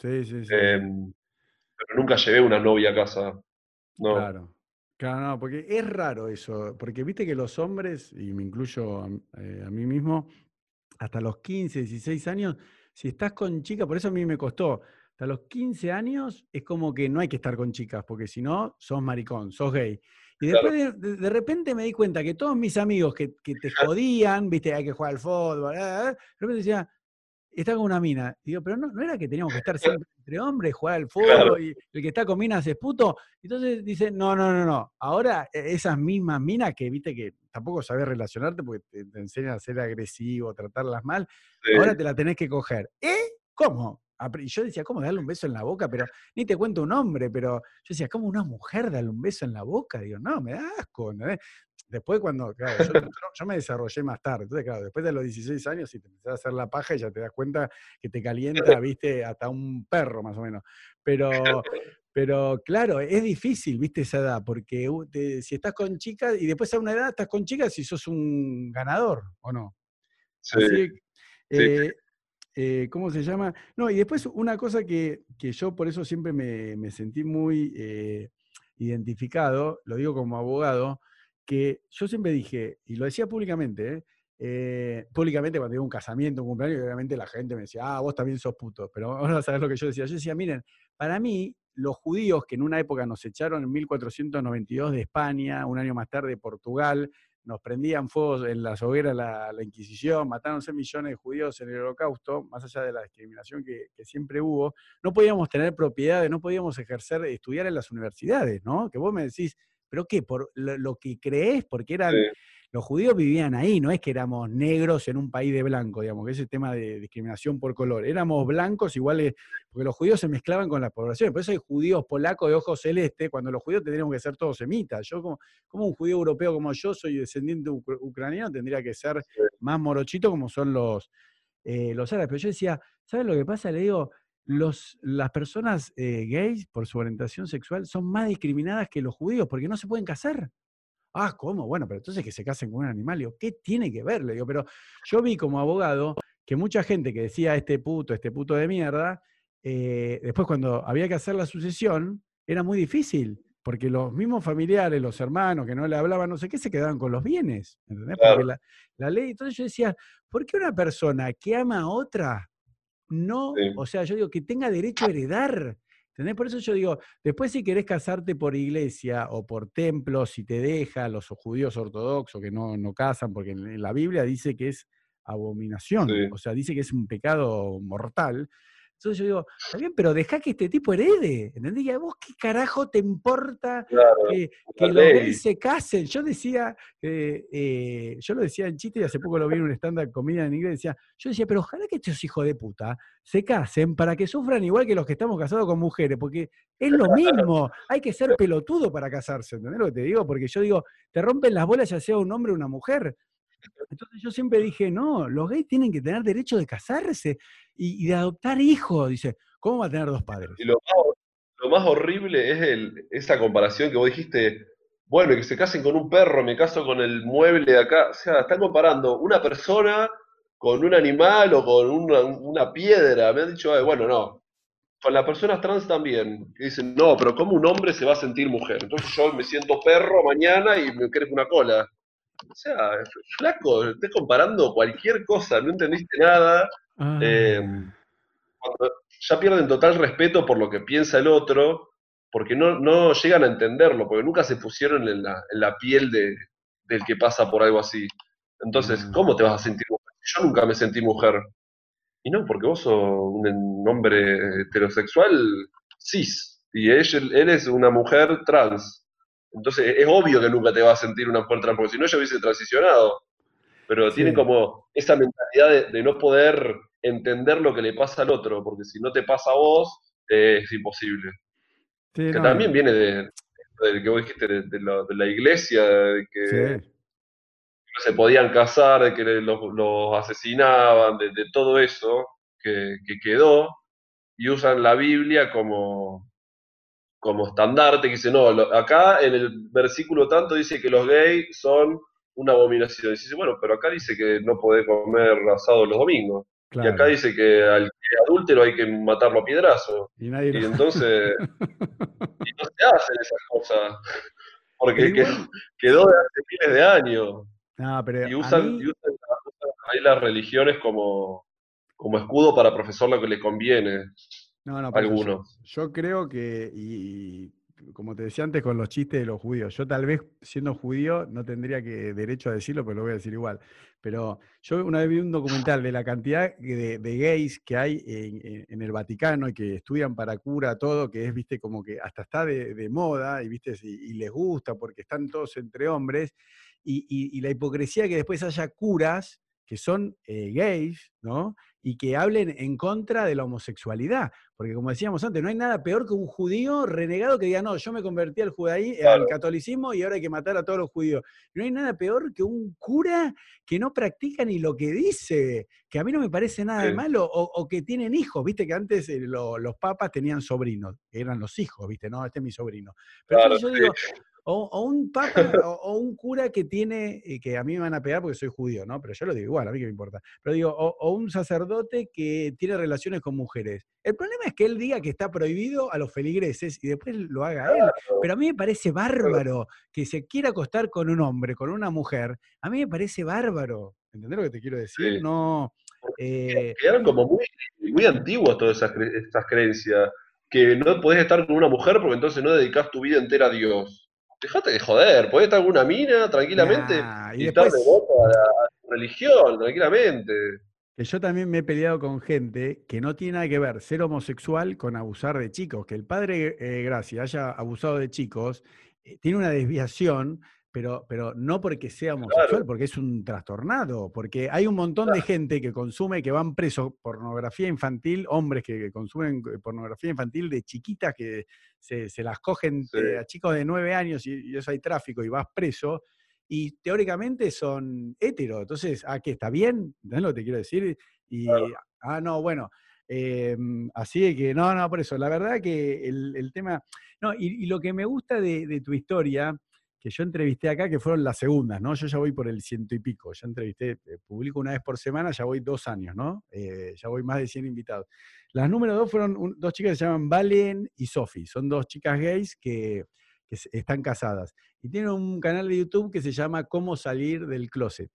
Sí, sí, sí. sí. Eh, pero nunca llevé una novia a casa. No. Claro. Claro, no, porque es raro eso, porque viste que los hombres, y me incluyo a, eh, a mí mismo, hasta los 15, 16 años, si estás con chicas, por eso a mí me costó, hasta los 15 años es como que no hay que estar con chicas, porque si no, sos maricón, sos gay. Y Claro. después de, repente me di cuenta que todos mis amigos que, que te jodían, viste, hay que jugar al fútbol, de repente decía, está con una mina. Digo, pero no, no era que teníamos que estar siempre entre hombres, jugar al fútbol, Claro. y el que está con minas es puto. Entonces dice, no, no, no, no. Ahora e- esas mismas minas que viste que tampoco sabés relacionarte porque te, te enseñan a ser agresivo, tratarlas mal, Sí. ahora te la tenés que coger. ¿Eh? ¿Cómo? Apri- Yo decía, ¿cómo darle un beso en la boca? Pero ni te cuento un hombre, pero yo decía, ¿cómo una mujer darle un beso en la boca? Digo, no, me da asco. ¿entendés? Después cuando, claro, yo, me desarrollé más tarde, entonces claro, después de los 16 años si te empezás a hacer la paja y ya te das cuenta que te calienta, viste, hasta un perro más o menos. Pero, pero claro, es difícil, viste, esa edad, porque te- si estás con chicas y después a una edad estás con chicas y sos un ganador, ¿o no? Sí. Así sí. eh, eh, ¿cómo se llama? No, y después una cosa que, que yo por eso siempre me, me sentí muy eh, identificado, lo digo como abogado, que yo siempre dije, y lo decía públicamente, ¿eh? Eh, públicamente cuando iba a un casamiento, un cumpleaños, obviamente la gente me decía, ah, vos también sos puto, pero ahora sabés lo que yo decía. Yo decía, miren, para mí, los judíos que en una época nos echaron en 1492 de España, un año más tarde de Portugal, nos prendían fuegos en las hogueras la, la Inquisición, mataron 6 millones de judíos en el Holocausto, más allá de la discriminación que, que siempre hubo, no podíamos tener propiedades, no podíamos ejercer, estudiar en las universidades, ¿no? Que vos me decís, ¿pero qué? ¿Por lo, lo que creés? Porque eran, Sí. los judíos vivían ahí, no es que éramos negros en un país de blanco, digamos, que ese tema de discriminación por color. Éramos blancos iguales, porque los judíos se mezclaban con la población. Por eso hay judíos polacos de ojos celeste, cuando los judíos tendríamos que ser todos semitas. Yo, como, como un judío europeo como yo, soy descendiente ucr- ucraniano, tendría que ser más morochito como son los, eh, los árabes. Pero yo decía, ¿sabes lo que pasa? Le digo, los, las personas eh, gays por su orientación sexual son más discriminadas que los judíos porque no se pueden casar. Ah, ¿cómo? Bueno, pero entonces que se casen con un animal. Le digo, ¿qué tiene que ver? Le digo, pero yo vi como abogado que mucha gente que decía este puto, este puto de mierda, eh, después cuando había que hacer la sucesión, era muy difícil, porque los mismos familiares, los hermanos que no le hablaban, no sé qué, se quedaban con los bienes. ¿entendés? Claro. Porque la, la ley, entonces yo decía, ¿por qué una persona que ama a otra no, Sí. o sea, yo digo, que tenga derecho a heredar? ¿Entendés? Por eso yo digo, después si querés casarte por iglesia o por templo, si te deja los judíos ortodoxos que no, no casan, porque en la Biblia dice que es abominación, Sí. o sea, dice que es un pecado mortal. Entonces yo digo, está bien, pero dejá que este tipo herede, ¿entendés? Y a vos qué carajo te importa Claro, que, los gays se casen. Yo decía, eh, eh, yo lo decía en chiste y hace poco lo vi en un stand-up comida en inglés, decía, yo decía, pero ojalá que estos hijos de puta se casen para que sufran igual que los que estamos casados con mujeres, porque es lo mismo, hay que ser pelotudo para casarse, ¿entendés lo que te digo? Porque yo digo, te rompen las bolas ya sea un hombre o una mujer. Entonces yo siempre dije, no, los gays tienen que tener derecho de casarse y, de adoptar hijos. Dice, ¿cómo va a tener dos padres? Y lo más, horrible es esa comparación que vos dijiste, bueno, que se casen con un perro, me caso con el mueble de acá. O sea, están comparando una persona con un animal o con una, una piedra. Me han dicho, "Ay, bueno, no. con las personas trans también, que dicen, no, pero ¿cómo un hombre se va a sentir mujer? Entonces yo me siento perro mañana y me crezco una cola. O sea, flaco, estés comparando cualquier cosa, no entendiste nada. Ah. Eh, cuando ya pierden total respeto por lo que piensa el otro, porque no, no llegan a entenderlo, porque nunca se pusieron en la, en la piel de, del que pasa por algo así. Entonces, Mm. ¿cómo te vas a sentir mujer? Yo nunca me sentí mujer. Y no, porque vos sos un hombre heterosexual cis, y él, él es una mujer trans. Entonces, es obvio que nunca te vas a sentir una mujer trans, porque si no, ella hubiese transicionado. Pero Sí. tiene como esa mentalidad de, de no poder entender lo que le pasa al otro, porque si no te pasa a vos, eh, es imposible. Sí, Que no, también viene de, de que vos dijiste, de, de la, iglesia, de que sí. no se podían casar, de que los, los asesinaban, de, de todo eso que, que quedó, y usan la Biblia como, como estandarte, que dice, no, lo- acá en el versículo tanto dice que los gays son una abominación. Y dice, bueno, pero acá dice que no podés comer asado los domingos. Y acá dice que al que adúltero hay que matarlo a piedrazo. Y nadie Y entonces, y no se hacen esas cosas, porque quedó de hace miles de años. No, pero Y usan, mí- y usan, ahí las religiones como, como escudo para profesar lo que les conviene No, no, pero yo- algunos. Yo creo que, y, y como te decía antes con los chistes de los judíos, yo tal vez siendo judío no tendría que derecho a decirlo, pero lo voy a decir igual. Pero yo una vez vi un documental de la cantidad de, de gays que hay en, en- en el Vaticano y que estudian para cura todo, que es, viste, como que hasta está de, de moda y, viste, y, y les gusta porque están todos entre hombres. Y, y- y la hipocresía que después haya curas que son eh, gays, ¿no? Y que hablen en contra de la homosexualidad. Porque como decíamos antes, no hay nada peor que un judío renegado que diga, no, yo me convertí al, judaí- al catolicismo y ahora hay que matar a todos los judíos. No hay nada peor que un cura que no practica ni lo que dice, que a mí no me parece nada de Sí. malo, o, o que tienen hijos, viste que antes eh, lo- los papas tenían sobrinos, eran los hijos, viste, no, este es mi sobrino. Pero Claro, yo sí. O, o un papa o, o un cura que tiene, eh, que a mí me van a pegar porque soy judío, ¿no? Pero yo lo digo igual, a mí que me importa. Pero digo, o, o un sacerdote que tiene relaciones con mujeres. El problema es que él diga que está prohibido a los feligreses y después lo haga él. Pero a mí me parece bárbaro que se quiera acostar con un hombre, con una mujer. A mí me parece bárbaro. ¿Entendés lo que te quiero decir? Sí. No. eh, Quedaron como muy, muy antiguas todas esas, cre- estas creencias. Que no podés estar con una mujer porque entonces no dedicás tu vida entera a Dios. Dejate de joder, podés estar con una mina tranquilamente nah, y, y estar después, devoto a la, religión, tranquilamente. que yo también me he peleado con gente que no tiene nada que ver ser homosexual con abusar de chicos. Que el padre eh, Gracia haya abusado de chicos eh, tiene una desviación, pero, pero no porque sea homosexual, Claro. porque es un trastornado. Porque hay un montón de gente que consume, que van presos pornografía infantil, hombres que, que consumen eh, pornografía infantil de chiquitas que se, se las cogen Sí. a chicos de nueve años y, y eso hay tráfico y vas preso. Y teóricamente son heteros. Entonces, ¿a qué? ¿Está bien? ¿Entendés lo que te quiero decir? Y, ah, no, bueno. eh, así que, no, no, por eso. La verdad que el, el tema. No, y, y lo que me gusta de, de tu historia, que yo entrevisté acá, que fueron las segundas, ¿no? Yo ya voy por el ciento y pico. Ya entrevisté, eh, publico una vez por semana, ya voy dos años, ¿no? Eh, ya voy más de 100 invitados. Las número dos fueron un- dos chicas que se llaman Valen y Sofi. Son dos chicas gays que, que están casadas. Y tienen un canal de YouTube que se llama Cómo salir del closet.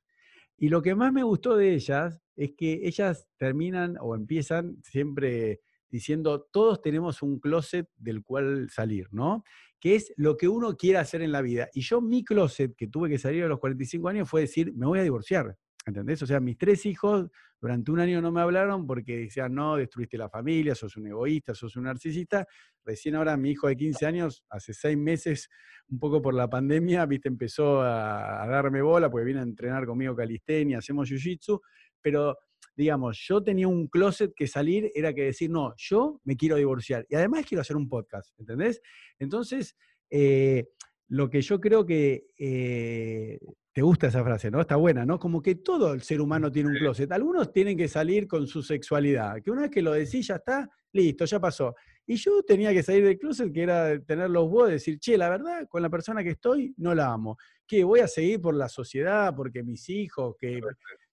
Y lo que más me gustó de ellas es que ellas terminan o empiezan siempre diciendo, todos tenemos un closet del cual salir, ¿no? Que es lo que uno quiere hacer en la vida. Y yo mi closet, que tuve que salir a los 45 años, fue decir, me voy a divorciar. ¿Entendés? O sea, mis tres hijos durante un año no me hablaron porque decían, no, destruiste la familia, sos un egoísta, sos un narcisista. Recién ahora mi hijo de 15 años, hace seis meses, un poco por la pandemia, viste, empezó a, a darme bola porque viene a entrenar conmigo calistenia, hacemos jiu-jitsu, pero digamos, yo tenía un closet que salir, era que decir, no, yo me quiero divorciar y además quiero hacer un podcast, ¿entendés? Entonces, eh, lo que yo creo que eh, te gusta esa frase, ¿no? Está buena, ¿no? Como que todo el ser humano tiene un closet. Algunos tienen que salir con su sexualidad, que una vez que lo decís, ya está, listo, ya pasó. Y yo tenía que salir del closet, que era tener los vos, decir, che, la verdad, con la persona que estoy, no la amo. Que voy a seguir por la sociedad, porque mis hijos, que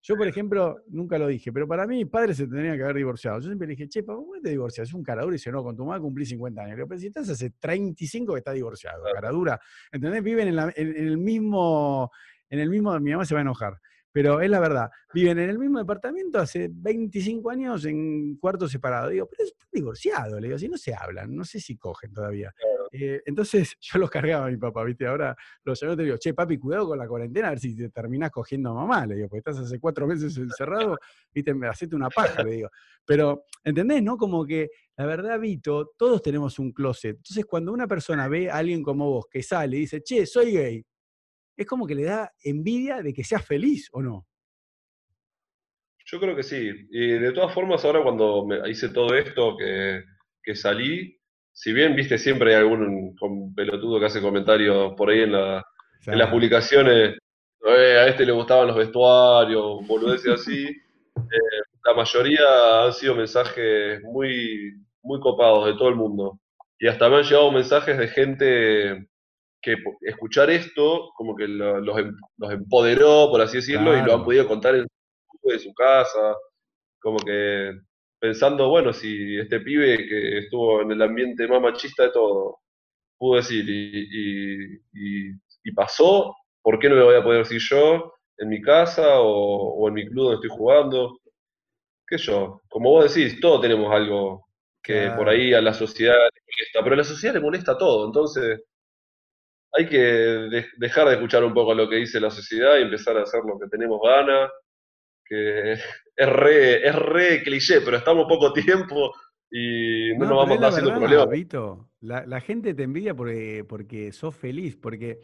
Yo, por ejemplo, nunca lo dije, pero para mí mis padres se tendrían que haber divorciado. Yo siempre le dije, che, papá, ¿cómo te divorcias? Es un caradura y dice, no, con tu mamá cumplí 50 años. Le digo, pero si estás hace 35 que estás divorciado, caradura. ¿Entendés? Viven en, en el mismo, en el mismo, mi mamá se va a enojar pero es la verdad. Viven en el mismo departamento hace 25 años en cuartos separados. Digo, pero están divorciados, le digo, si no se hablan, no sé si cogen todavía. Eh, entonces yo los cargaba a mi papá, ¿viste? Ahora los llamé y te digo, che, papi, cuidado con la cuarentena, a ver si te terminás cogiendo a mamá, le digo, porque estás hace cuatro meses encerrado, ¿viste? Hacete una paja, le digo. Pero, ¿entendés, no? Como que, la verdad, Vito, todos tenemos un closet. Entonces, cuando una persona ve a alguien como vos que sale y dice, che, soy gay, es como que le da envidia de que seas feliz o no. Yo creo que sí. Y de todas formas, ahora cuando me hice todo esto, que, salí, si bien viste siempre hay algún pelotudo que hace comentarios por ahí en, la, en las publicaciones, eh, a este le gustaban los vestuarios, boludeces así, eh, la mayoría han sido mensajes muy, muy copados de todo el mundo. Y hasta me han llegado mensajes de gente que escuchar esto como que los, em, los, empoderó, por así decirlo, y lo han podido contar en de su casa, como que pensando, bueno, si este pibe que estuvo en el ambiente más machista de todo, pudo decir y, y, pasó, ¿por qué no lo voy a poder decir yo en mi casa o, en mi club donde estoy jugando? ¿Qué yo? Como vos decís, todos tenemos algo que por ahí a la sociedad le molesta, pero a la sociedad le molesta todo, entonces hay que dejar de escuchar un poco lo que dice la sociedad y empezar a hacer lo que tenemos ganas, que es re, es re cliché, pero estamos poco tiempo y no, nos vamos a haciendo problemas. Vito, la, la, gente te envidia porque, porque sos feliz, porque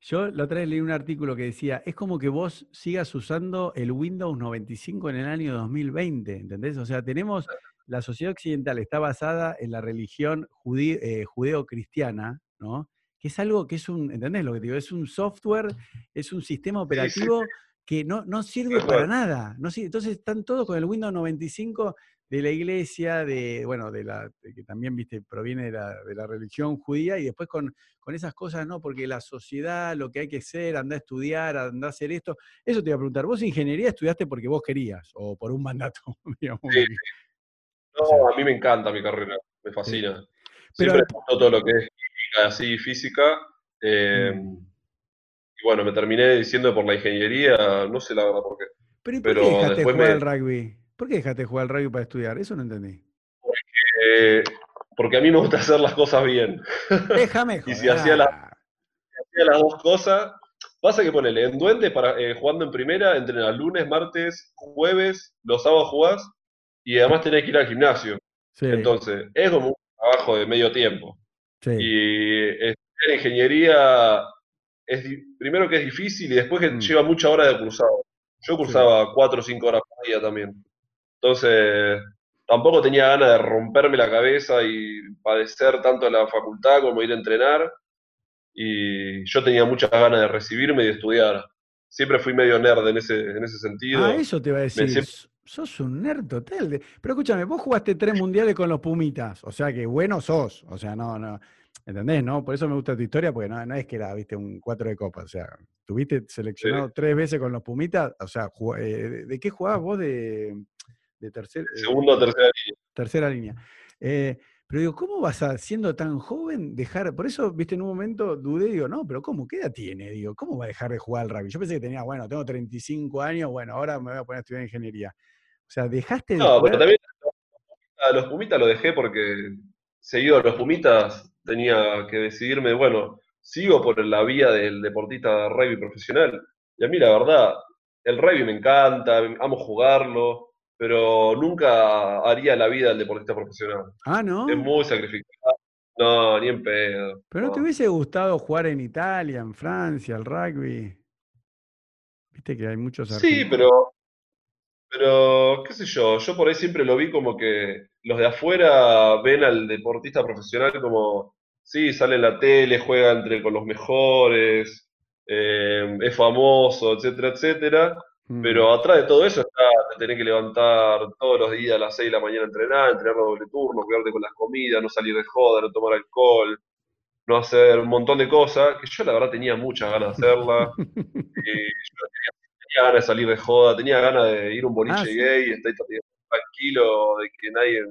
yo la otra vez leí un artículo que decía, es como que vos sigas usando el Windows 95 en el año 2020, ¿entendés? O sea, tenemos, la sociedad occidental está basada en la religión eh, judeo-cristiana, ¿no? Que es algo que es un, ¿entendés lo que digo? Es un software, es un sistema operativo que no, no sirve para nada. No, entonces están todos con el Windows 95 de la iglesia, de, bueno, de la, que también, viste, proviene de la, de la, religión judía, y después con, con esas cosas, ¿no? Porque la sociedad, lo que hay que ser, anda a estudiar, anda a hacer esto. Eso te iba a preguntar, ¿vos ingeniería estudiaste porque vos querías o por un mandato? Digamos, no, a mí me encanta mi carrera, me fascina. Siempre me gustó todo lo que es así física. Eh, mm. Y bueno, me terminé diciendo por la ingeniería, no sé la verdad por qué. ¿Pero, por qué dejaste jugar al rugby? ¿Por qué dejaste jugar al rugby para estudiar? Eso no entendí. Porque, a mí me gusta hacer las cosas bien. Déjame y si hacía, las dos cosas, pasa que ponele, en Duende, para, eh, jugando en primera, entrenas lunes, martes, jueves, los sábados jugás y además tenés que ir al gimnasio. Entonces, es como un trabajo de medio tiempo. Y estudiar ingeniería es primero que es difícil y después que mm. lleva mucha hora de cursado. Yo cursaba cuatro o cinco horas por día también. Entonces, tampoco tenía ganas de romperme la cabeza y padecer tanto la facultad como ir a entrenar. Y yo tenía muchas ganas de recibirme y de estudiar. Siempre fui medio nerd en ese, en ese sentido. Ah, eso te iba a decir. Sos un nerd total. Pero escúchame, vos jugaste tres mundiales con los Pumitas, o sea que bueno sos. O sea, no, no. ¿Entendés? ¿No? Por eso me gusta tu historia, porque no, no es que era, viste, un cuatro de copa. O sea, tuviste seleccionado tres veces con los Pumitas. O sea, eh, ¿de, qué jugabas vos de, de tercer? Eh, Segundo o tercera línea. Tercera línea. Eh, pero digo, ¿cómo vas a, siendo tan joven, dejar? Por eso, viste, en un momento dudé, digo, no, pero ¿cómo? ¿Qué edad tiene? Digo, ¿cómo va a dejar de jugar al rugby? Yo pensé que tenía, bueno, tengo 35 años, bueno, ahora me voy a poner a estudiar ingeniería. O sea, dejaste de. No, pero también a los Pumitas lo dejé porque seguido a los Pumitas tenía que decidirme, bueno, sigo por la vía del deportista de rugby profesional. Y a mí, la verdad, el rugby me encanta, amo jugarlo, pero nunca haría la vida del deportista profesional. Ah, ¿no? Es muy sacrificado. No, ni en pedo. ¿Pero no, te hubiese gustado jugar en Italia, en Francia, el rugby? Viste que hay muchos Sí, pero pero, qué sé yo, yo por ahí siempre lo vi como que los de afuera ven al deportista profesional como, sí, sale en la tele, juega entre con los mejores, eh, es famoso, etcétera, etcétera. Mm. Pero atrás de todo eso está tener que levantar todos los días a las 6 de la mañana a entrenar, entrenar a doble turno, cuidarte con las comidas, no salir de joda, no tomar alcohol, no hacer un montón de cosas, que yo la verdad tenía muchas ganas de hacerla. y yo tenía ganas de salir de joda, tenía ganas de ir a un boliche Ah, ¿sí? gay, estoy tranquilo, de que nadie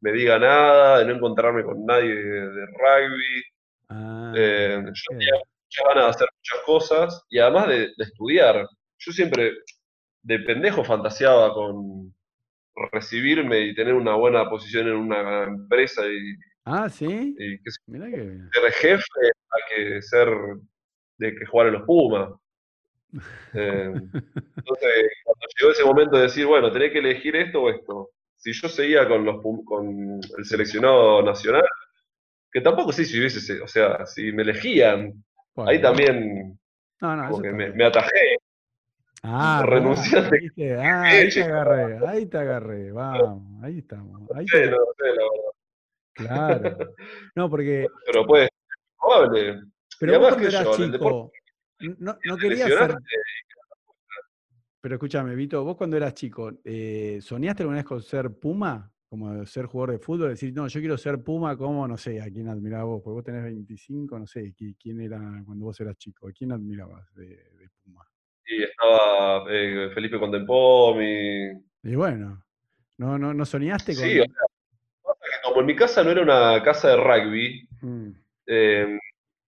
me diga nada, de no encontrarme con nadie de, de rugby. Ah, Eh, yo tenía muchas ganas de hacer muchas cosas y además de, de estudiar. Yo siempre de pendejo fantaseaba con recibirme y tener una buena posición en una empresa y, Ah, ¿sí? y que Mirá que ser jefe a que ser de que jugar en los Pumas. Eh, entonces, cuando llegó ese momento de decir, bueno, tenés que elegir esto o esto. Si yo seguía con los Pum- con el seleccionado nacional, que tampoco sé si hubiese, se- o sea, si me elegían, Bueno. ahí también No, no, como eso que está me, atajé. Ah, renunciaste. Ah, ahí te agarré, ahí te agarré, vamos, ahí estamos. Ahí Sí, te- no sé, la verdad. Claro. No, porque, Pero puede ser probable. pero Y vos cuando eras yo, chico, no, no ser, lesionaste, pero escúchame, Vito, vos cuando eras chico, eh, ¿soñaste alguna vez con ser Puma? Como ser jugador de fútbol, decir, no, yo quiero ser Puma como, no sé, a quién admirabas vos, porque vos tenés 25, no sé, qui- quién era cuando vos eras chico, ¿a quién admirabas de, de Puma? Y estaba eh, Felipe Contempomi. Y bueno, ¿no, no, no soñaste con...? Sí, o sea, como en mi casa no era una casa de rugby, Mm, eh,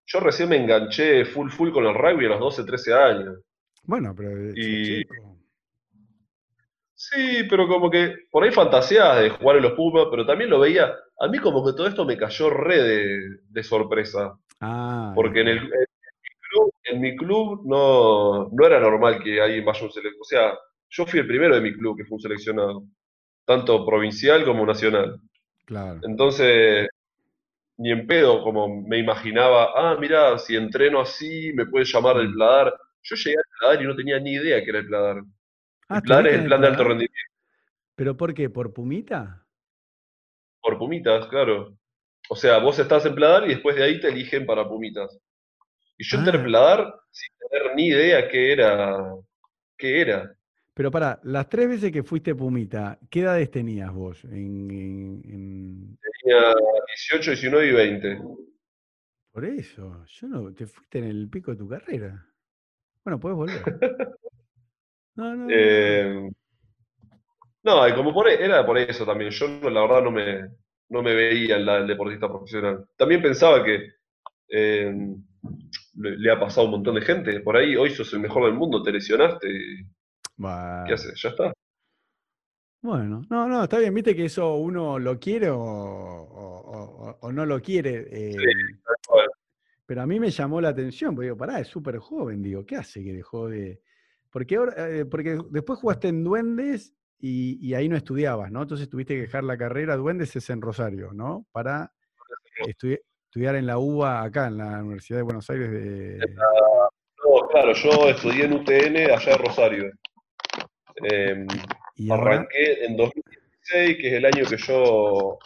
yo recién me enganché full full con el rugby a los 12, 13 años. Bueno, pero Y-. Sí, pero como que por ahí fantaseas de jugar en los Pumas, pero también lo veía. A mí como que todo esto me cayó re de, de sorpresa. Ah, Porque en, el, en mi club, en mi club no, no era normal que alguien vaya a un seleccionado. O sea, yo fui el primero de mi club que fue un seleccionado, tanto provincial como nacional. claro. Entonces, ni en pedo, como me imaginaba, ah, mira, si entreno así, me puede llamar el Mm. Pladar. Yo llegué al Pladar y no tenía ni idea que era el Pladar. Ah, el Pladar ¿estuviste es el el plan de alto rendimiento ¿Pero por qué? ¿Por Pumita? por Pumitas, claro. O sea, vos estás en Pladar y después de ahí te eligen para Pumitas. Y yo entré Ah. en Pladar sin tener ni idea qué era. ¿Qué era? Pero para, las tres veces que fuiste Pumita, ¿qué edades tenías vos? En, en- en- Tenía 18, 19 y 20. Por eso, yo no, te fuiste en el pico de tu carrera. Bueno, puedes volver. No, no, no, Eh, no, y como por, e- era por eso también. Yo la verdad no me, no me veía el deportista profesional. También pensaba que eh, le, le ha pasado a un montón de gente. Por ahí hoy sos el mejor del mundo, te lesionaste. y ¿Qué haces? Ya está. Bueno, no, no, está bien, viste que eso uno lo quiere o, o- o- o no lo quiere. eh, Pero a mí me llamó la atención, porque digo, pará, es súper joven, digo, ¿qué hace que dejó de...? Porque, ahora, eh, porque después jugaste en Duendes y, y ahí no estudiabas, ¿no? Entonces tuviste que dejar la carrera, Duendes es en Rosario, ¿no? Para estudi- estudiar en la UBA acá, en la Universidad de Buenos Aires de... No, claro, yo estudié en UTN allá en Rosario. Eh, Y ahora... arranqué en 2016, que es el año que yo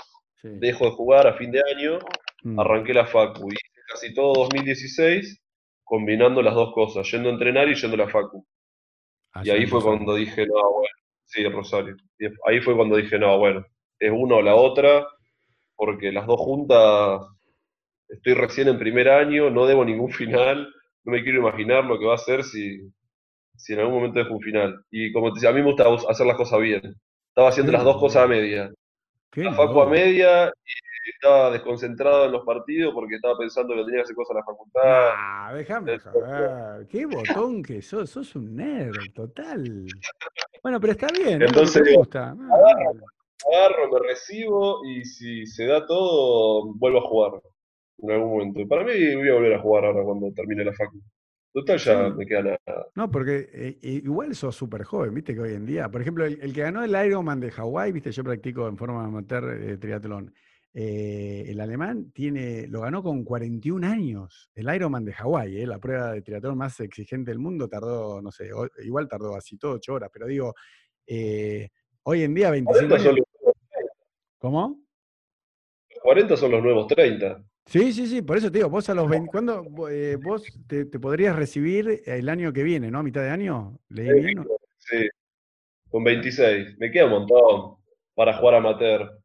Sí. dejo de jugar a fin de año. Mm, Arranqué la Facu y hice casi todo 2016 combinando las dos cosas, yendo a entrenar y yendo a la Facu. Y allá ahí fue Rosario. cuando dije, no, bueno, sí, Rosario. Y ahí fue cuando dije, no, bueno, es una o la otra, porque las dos juntas, estoy recién en primer año, no debo ningún final, no me quiero imaginar lo que va a ser si, si en algún momento dejo un final. Y como te decía, a mí me gusta hacer las cosas bien. Estaba haciendo las dos cosas a media. Qué La Facu a media y estaba desconcentrado en los partidos porque estaba pensando que tenía que hacer cosas en la facultad. Nah, déjame joder. Qué botón que sos, sos un nerd, total. Bueno, pero está bien. Porque Entonces, gusta. Ah, bueno. agarro, me recibo y si se da todo, vuelvo a jugar en algún momento. Para mí voy a volver a jugar ahora cuando termine la facu. Total, ya me queda nada. No, porque eh, igual sos súper joven, viste que hoy en día, por ejemplo, el, el que ganó el Ironman de Hawái, viste, yo practico en forma amateur eh, triatlón. eh, el alemán tiene, lo ganó con 41 años, el Ironman de Hawái, eh, la prueba de triatlón más exigente del mundo, tardó, no sé, o- igual tardó así todo 8 horas, pero digo, eh, hoy en día 25 40 son años. los, ¿Cómo? 40 son los nuevos 30. Sí, sí, sí, por eso te digo, vos a los 20, ¿cuándo eh, vos te, te podrías recibir el año que viene, ¿no? ¿A mitad de año? ¿Leí bien? o- Sí, con 26. Me queda un montón para jugar amateur.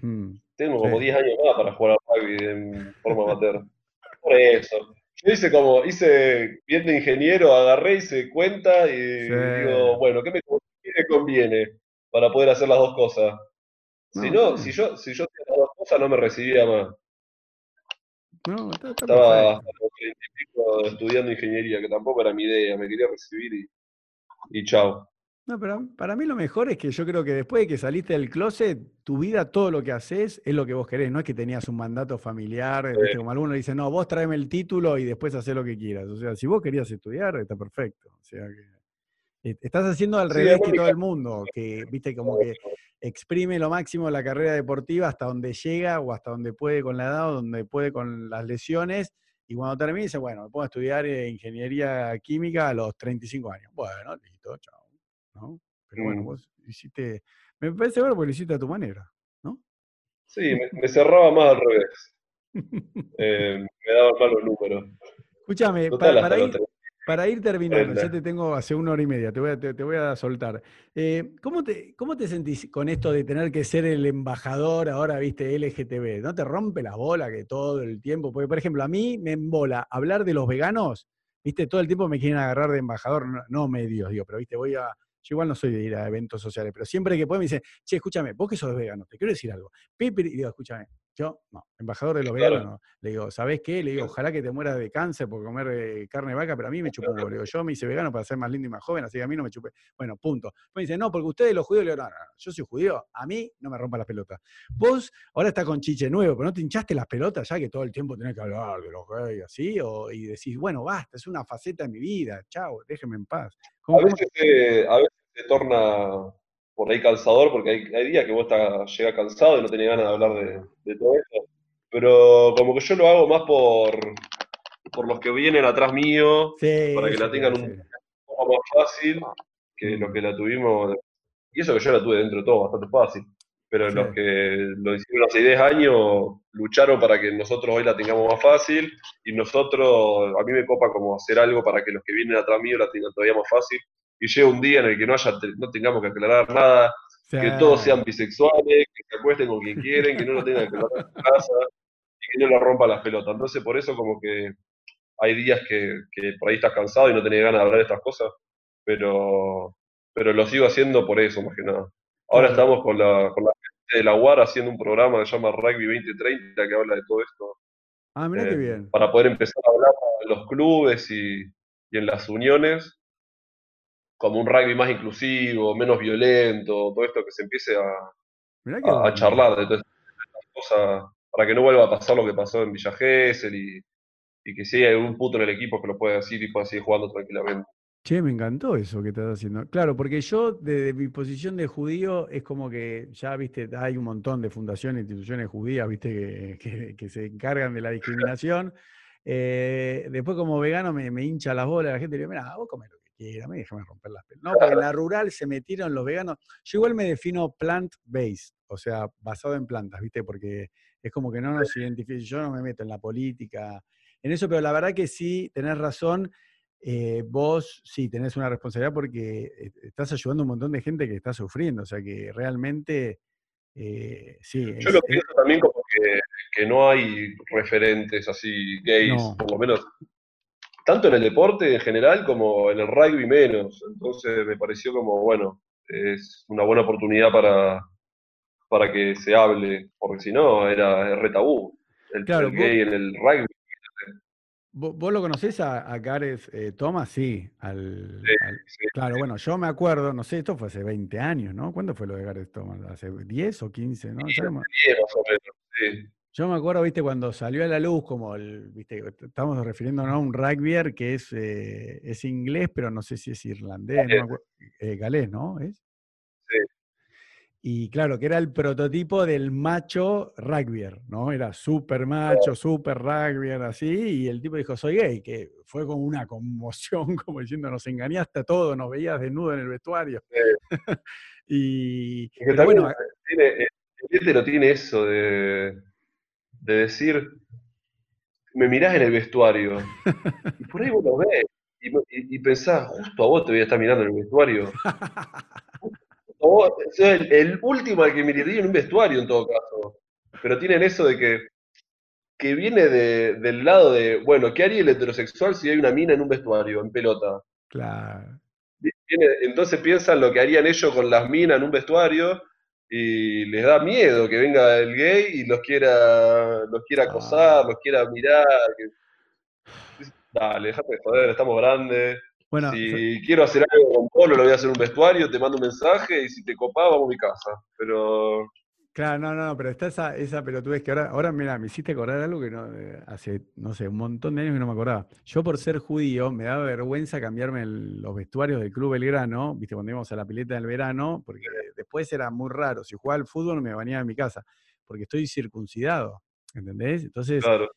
Mm, Tengo como Sí. 10 años más para jugar al rugby en forma amateur. Por eso. Yo hice como, hice bien de ingeniero, agarré, hice cuenta y digo, bueno, ¿qué me, conviene para poder hacer las dos cosas? si no, si yo, si yo hacía las dos cosas no me recibía más. No, está, Estaba estudiando ingeniería, que tampoco era mi idea, me quería recibir y, y chao. No, pero para mí lo mejor es que yo creo que después de que saliste del closet, tu vida, todo lo que haces es lo que vos querés. No es que tenías un mandato familiar, como algunos dicen, no, vos tráeme el título y después haces lo que quieras. O sea, si vos querías estudiar, está perfecto. O sea que eh, estás haciendo al revés que todo el mundo, que viste como que exprime lo máximo la carrera deportiva hasta donde llega o hasta donde puede con la edad o donde puede con las lesiones. Y cuando termine dice, bueno, me puedo estudiar ingeniería química a los 35 años. Bueno, listo, chao. ¿no? Pero bueno, mm. vos hiciste, me parece bueno porque lo hiciste a tu manera, ¿no? Sí, me, cerraba más al revés. Eh, me daban malos números. Escúchame, para, ir, para, ir, terminando, ya te tengo hace una hora y media, te voy a, te, voy a soltar. Eh, ¿cómo, te, ¿Cómo te sentís con esto de tener que ser el embajador ahora, viste, LGTB? ¿No te rompe la bola que todo el tiempo? Porque, por ejemplo, a mí me embola hablar de los veganos, viste, todo el tiempo me quieren agarrar de embajador, no, no medios, digo, pero viste, voy a yo igual no soy de ir a eventos sociales, pero siempre que puedo me dicen, che, escúchame, vos que sos vegano, te quiero decir algo. Pepe, y digo, escúchame, yo, no, embajador de los veganos, no. Le digo, ¿sabés qué? Le digo, ojalá que te mueras de cáncer por comer eh, carne de vaca, pero a mí me chupó Le digo, yo me hice vegano para ser más lindo y más joven, así que a mí no me chupé. Bueno, punto. Me dice, no, porque ustedes los judíos, le digo, no, no, yo soy judío, a mí no me rompa las pelotas. Vos ahora estás con chiche nuevo, pero no te hinchaste las pelotas ya que todo el tiempo tenés que hablar de los gays, así, o, y decís, bueno, basta, es una faceta de mi vida, chao, déjeme en paz. a, veces, eh, a veces se torna por ahí cansador, porque hay, días que vos estás, llega cansado y no tenés ganas de hablar de, todo eso. Pero como que yo lo hago más por, por los que vienen atrás mío, para que la tengan un poco más fácil que los que la tuvimos. Y eso que yo la tuve dentro de todo bastante fácil. Pero los que lo hicieron hace 10 años lucharon para que nosotros hoy la tengamos más fácil y nosotros, a mí me copa como hacer algo para que los que vienen atrás mío la tengan todavía más fácil y llegue un día en el que no, haya, no tengamos que aclarar nada, que todos sean bisexuales, que se acuesten con quien quieren, que no lo tengan que aclarar en su casa y que no le rompa las pelotas. Entonces, por eso, como que hay días que, por ahí estás cansado y no tenés ganas de hablar de estas cosas, pero, pero lo sigo haciendo por eso, más que nada. Ahora estamos con la, con la gente de la UAR haciendo un programa que se llama Rugby 2030 que habla de todo esto. Ah, mira qué eh, bien. Para poder empezar a hablar en los clubes y, y en las uniones como un rugby más inclusivo, menos violento, todo esto que se empiece a, a, charlar de todas estas cosas, para que no vuelva a pasar lo que pasó en Villa Gesell y, y que si hay algún puto en el equipo que lo pueda decir y pueda seguir jugando tranquilamente. Che, me encantó eso que estás haciendo. Claro, porque yo, desde mi posición de judío, es como que ya, viste, hay un montón de fundaciones, instituciones judías, viste, que, que, se encargan de la discriminación. Eh, después, como vegano, me, me hincha las bolas, la gente le dice, mira, vos comés quiera, me déjame romper las pelotas. No, porque en la rural se metieron los veganos. Yo igual me defino plant-based, o sea, basado en plantas, ¿viste? Porque es como que no nos identifica, yo no me meto en la política, en eso, pero la verdad que sí, tenés razón. Eh, vos sí tenés una responsabilidad porque eh, estás ayudando a un montón de gente que está sufriendo, o sea que realmente eh, sí. Yo lo pienso también como que, que, no hay referentes así gays, por lo menos tanto en el deporte en general como en el rugby menos. Entonces me pareció como, bueno, es una buena oportunidad para, para que se hable, porque si no era re tabú. El, gay en el rugby. ¿Vos, lo conocés a, a Gareth eh, Thomas? Sí, al, Claro, bueno, yo me acuerdo, no sé, esto fue hace 20 años, ¿no? ¿Cuándo fue lo de Gareth Thomas? ¿Hace 10 o 15? ¿no? 10, más o menos, sí. Yo me acuerdo, viste, cuando salió a la luz, como el, viste, estamos refiriéndonos a un rugbyer que es, eh, es inglés, pero no sé si es irlandés, no eh, galés, ¿no? ¿Es? Sí. Y claro, que era el prototipo del macho rugbyer, ¿no? Era súper macho, súper rugbyer, así, y el tipo dijo, soy gay, que fue como una conmoción, como diciendo, nos engañaste a todos, nos veías desnudo en el vestuario. y, bueno, tiene, el tiene eso de de decir, me mirás en el vestuario, y por ahí vos lo ves, y, pensás, justo a vos te voy a estar mirando en el vestuario. o, el, último al que miraría en un vestuario en todo caso. Pero tienen eso de que que viene de- del lado de, bueno, ¿qué haría el heterosexual si hay una mina en un vestuario, en pelota? Claro. Viene- entonces piensan lo que harían ellos con las minas en un vestuario y les da miedo que venga el gay y los quiera, los quiera acosar, Ah. los quiera mirar. que- Dale, déjate de joder, estamos grandes. Bueno, Si quiero hacer algo con Polo, lo voy a hacer en un vestuario, te mando un mensaje y si te copás, vamos a mi casa. Pero Claro, no, no, pero está esa, esa pelotudez que ahora, ahora mira, me hiciste acordar algo que no, eh, hace, no sé, un montón de años que no me acordaba. Yo por ser judío me daba vergüenza cambiarme el- los vestuarios del Club Belgrano, viste, cuando íbamos a la pileta del verano, porque después era muy raro. Si jugaba al fútbol me bañaba en mi casa, porque estoy circuncidado, ¿entendés? Entonces, claro,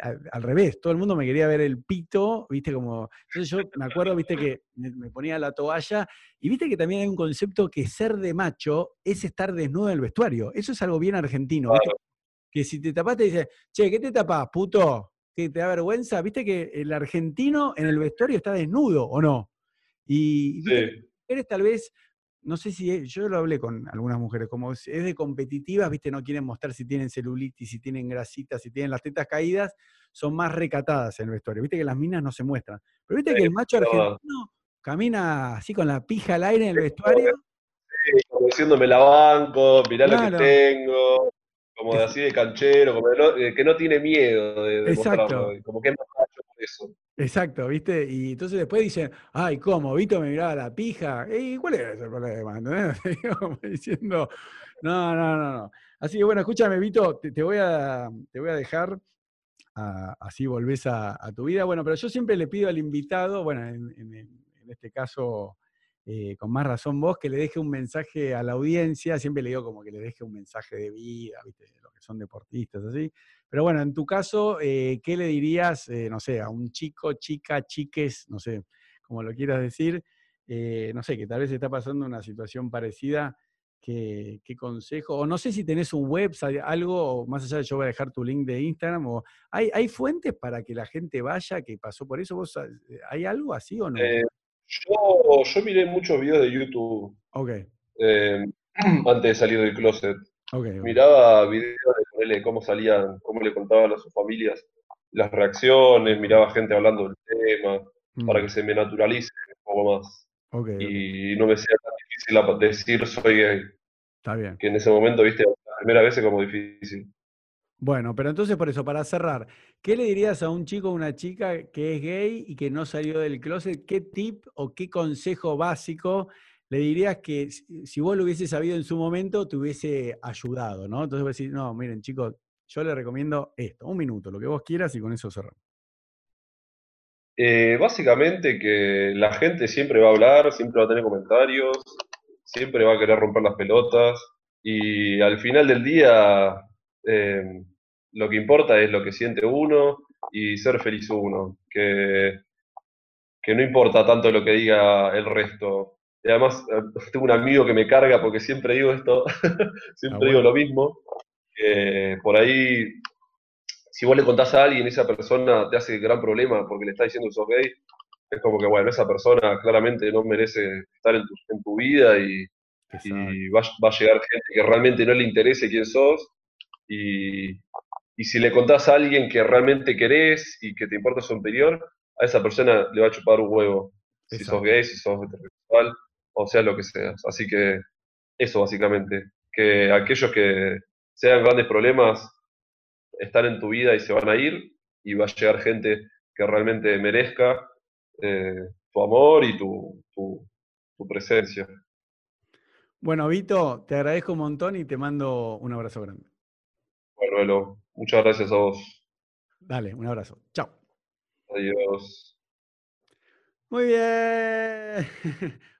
al, al revés, todo el mundo me quería ver el pito, viste, como. Entonces yo me acuerdo, viste, que me, ponía la toalla, y viste que también hay un concepto que ser de macho es estar desnudo en el vestuario. Eso es algo bien argentino, viste, que si te tapás te dice, che, ¿qué te tapás, puto? ¿Que te da vergüenza? Viste que el argentino en el vestuario está desnudo, ¿o no? Y sí, mujeres tal vez, no sé si, es- yo lo hablé con algunas mujeres, como es de competitivas, viste, no quieren mostrar si tienen celulitis, si tienen grasitas, si tienen las tetas caídas, son más recatadas en el vestuario. Viste que las minas no se muestran. Pero viste que el macho verdad. argentino camina así con la pija al aire en el vestuario. como diciéndome la banco, mirá lo que tengo, como de así de canchero, como de no- que no tiene miedo de, de Exacto. mostrarlo, como que es más macho por eso. Exacto, ¿viste? Y entonces después dicen, ay, ¿cómo? Vito me miraba la pija. ¿Y cuál es el problema? ¿Entendés? Diciendo, no, no, no, no. Así que bueno, escúchame, Vito, te, voy, a, te voy a dejar, a- así volvés a, tu vida. Bueno, pero yo siempre le pido al invitado, bueno, en, en- en este caso, eh, con más razón vos, que le deje un mensaje a la audiencia. Siempre le digo como que le deje un mensaje de vida, ¿viste? Los que son deportistas, así. Pero bueno, en tu caso, eh, ¿qué le dirías, eh, no sé, a un chico, chica, chiques, no sé, como lo quieras decir, eh, no sé, que tal vez está pasando una situación parecida? ¿Qué, qué consejo? O no sé si tenés un website, algo, más allá de yo voy a dejar tu link de Instagram, o ¿hay, hay fuentes para que la gente vaya que pasó por eso? ¿Vos, sa- ¿Hay algo así o no? Eh, yo, yo miré muchos videos de YouTube ok, eh, antes de salir del closet. Miraba videos de cómo salían, cómo le contaban a sus familias las reacciones, miraba gente hablando del tema, para Mm, que se me naturalice un poco más. Y no me sea tan difícil decir soy gay, está bien. que en ese momento, viste, la primera vez es como difícil. Bueno, pero entonces por eso, para cerrar, ¿qué le dirías a un chico o una chica que es gay y que no salió del closet? ¿Qué tip o qué consejo básico le dirías que si vos lo hubieses sabido en su momento te hubiese ayudado, ¿no? Entonces vos decís, no, miren chicos, yo le recomiendo esto, un minuto, lo que vos quieras y con eso cerramos. Eh, básicamente que la gente siempre va a hablar, siempre va a tener comentarios, siempre va a querer romper las pelotas y al final del día eh, lo que importa es lo que siente uno y ser feliz uno, que, que no importa tanto lo que diga el resto. Y además eh, tengo un amigo que me carga porque siempre digo esto, siempre bueno. digo lo mismo, por ahí si vos le contás a alguien esa persona te hace gran problema porque le está diciendo que sos gay, es como que, bueno, esa persona claramente no merece estar en tu, en tu vida y, va, va a llegar gente que realmente no le interese quién sos. Y, y si le contás a alguien que realmente querés y que te importa su interior, a esa persona le va a chupar un huevo. Si Exacto. sos gay, si sos heterosexual, o sea lo que seas. Así que eso básicamente. Que aquellos que sean grandes problemas están en tu vida y se van a ir, y va a llegar gente que realmente merezca eh, tu amor y tu, tu, tu presencia. Bueno, Vito, te agradezco un montón y te mando un abrazo grande. Bueno, Elo, muchas gracias a vos. Dale, un abrazo. Chao. Adiós. Muy bien.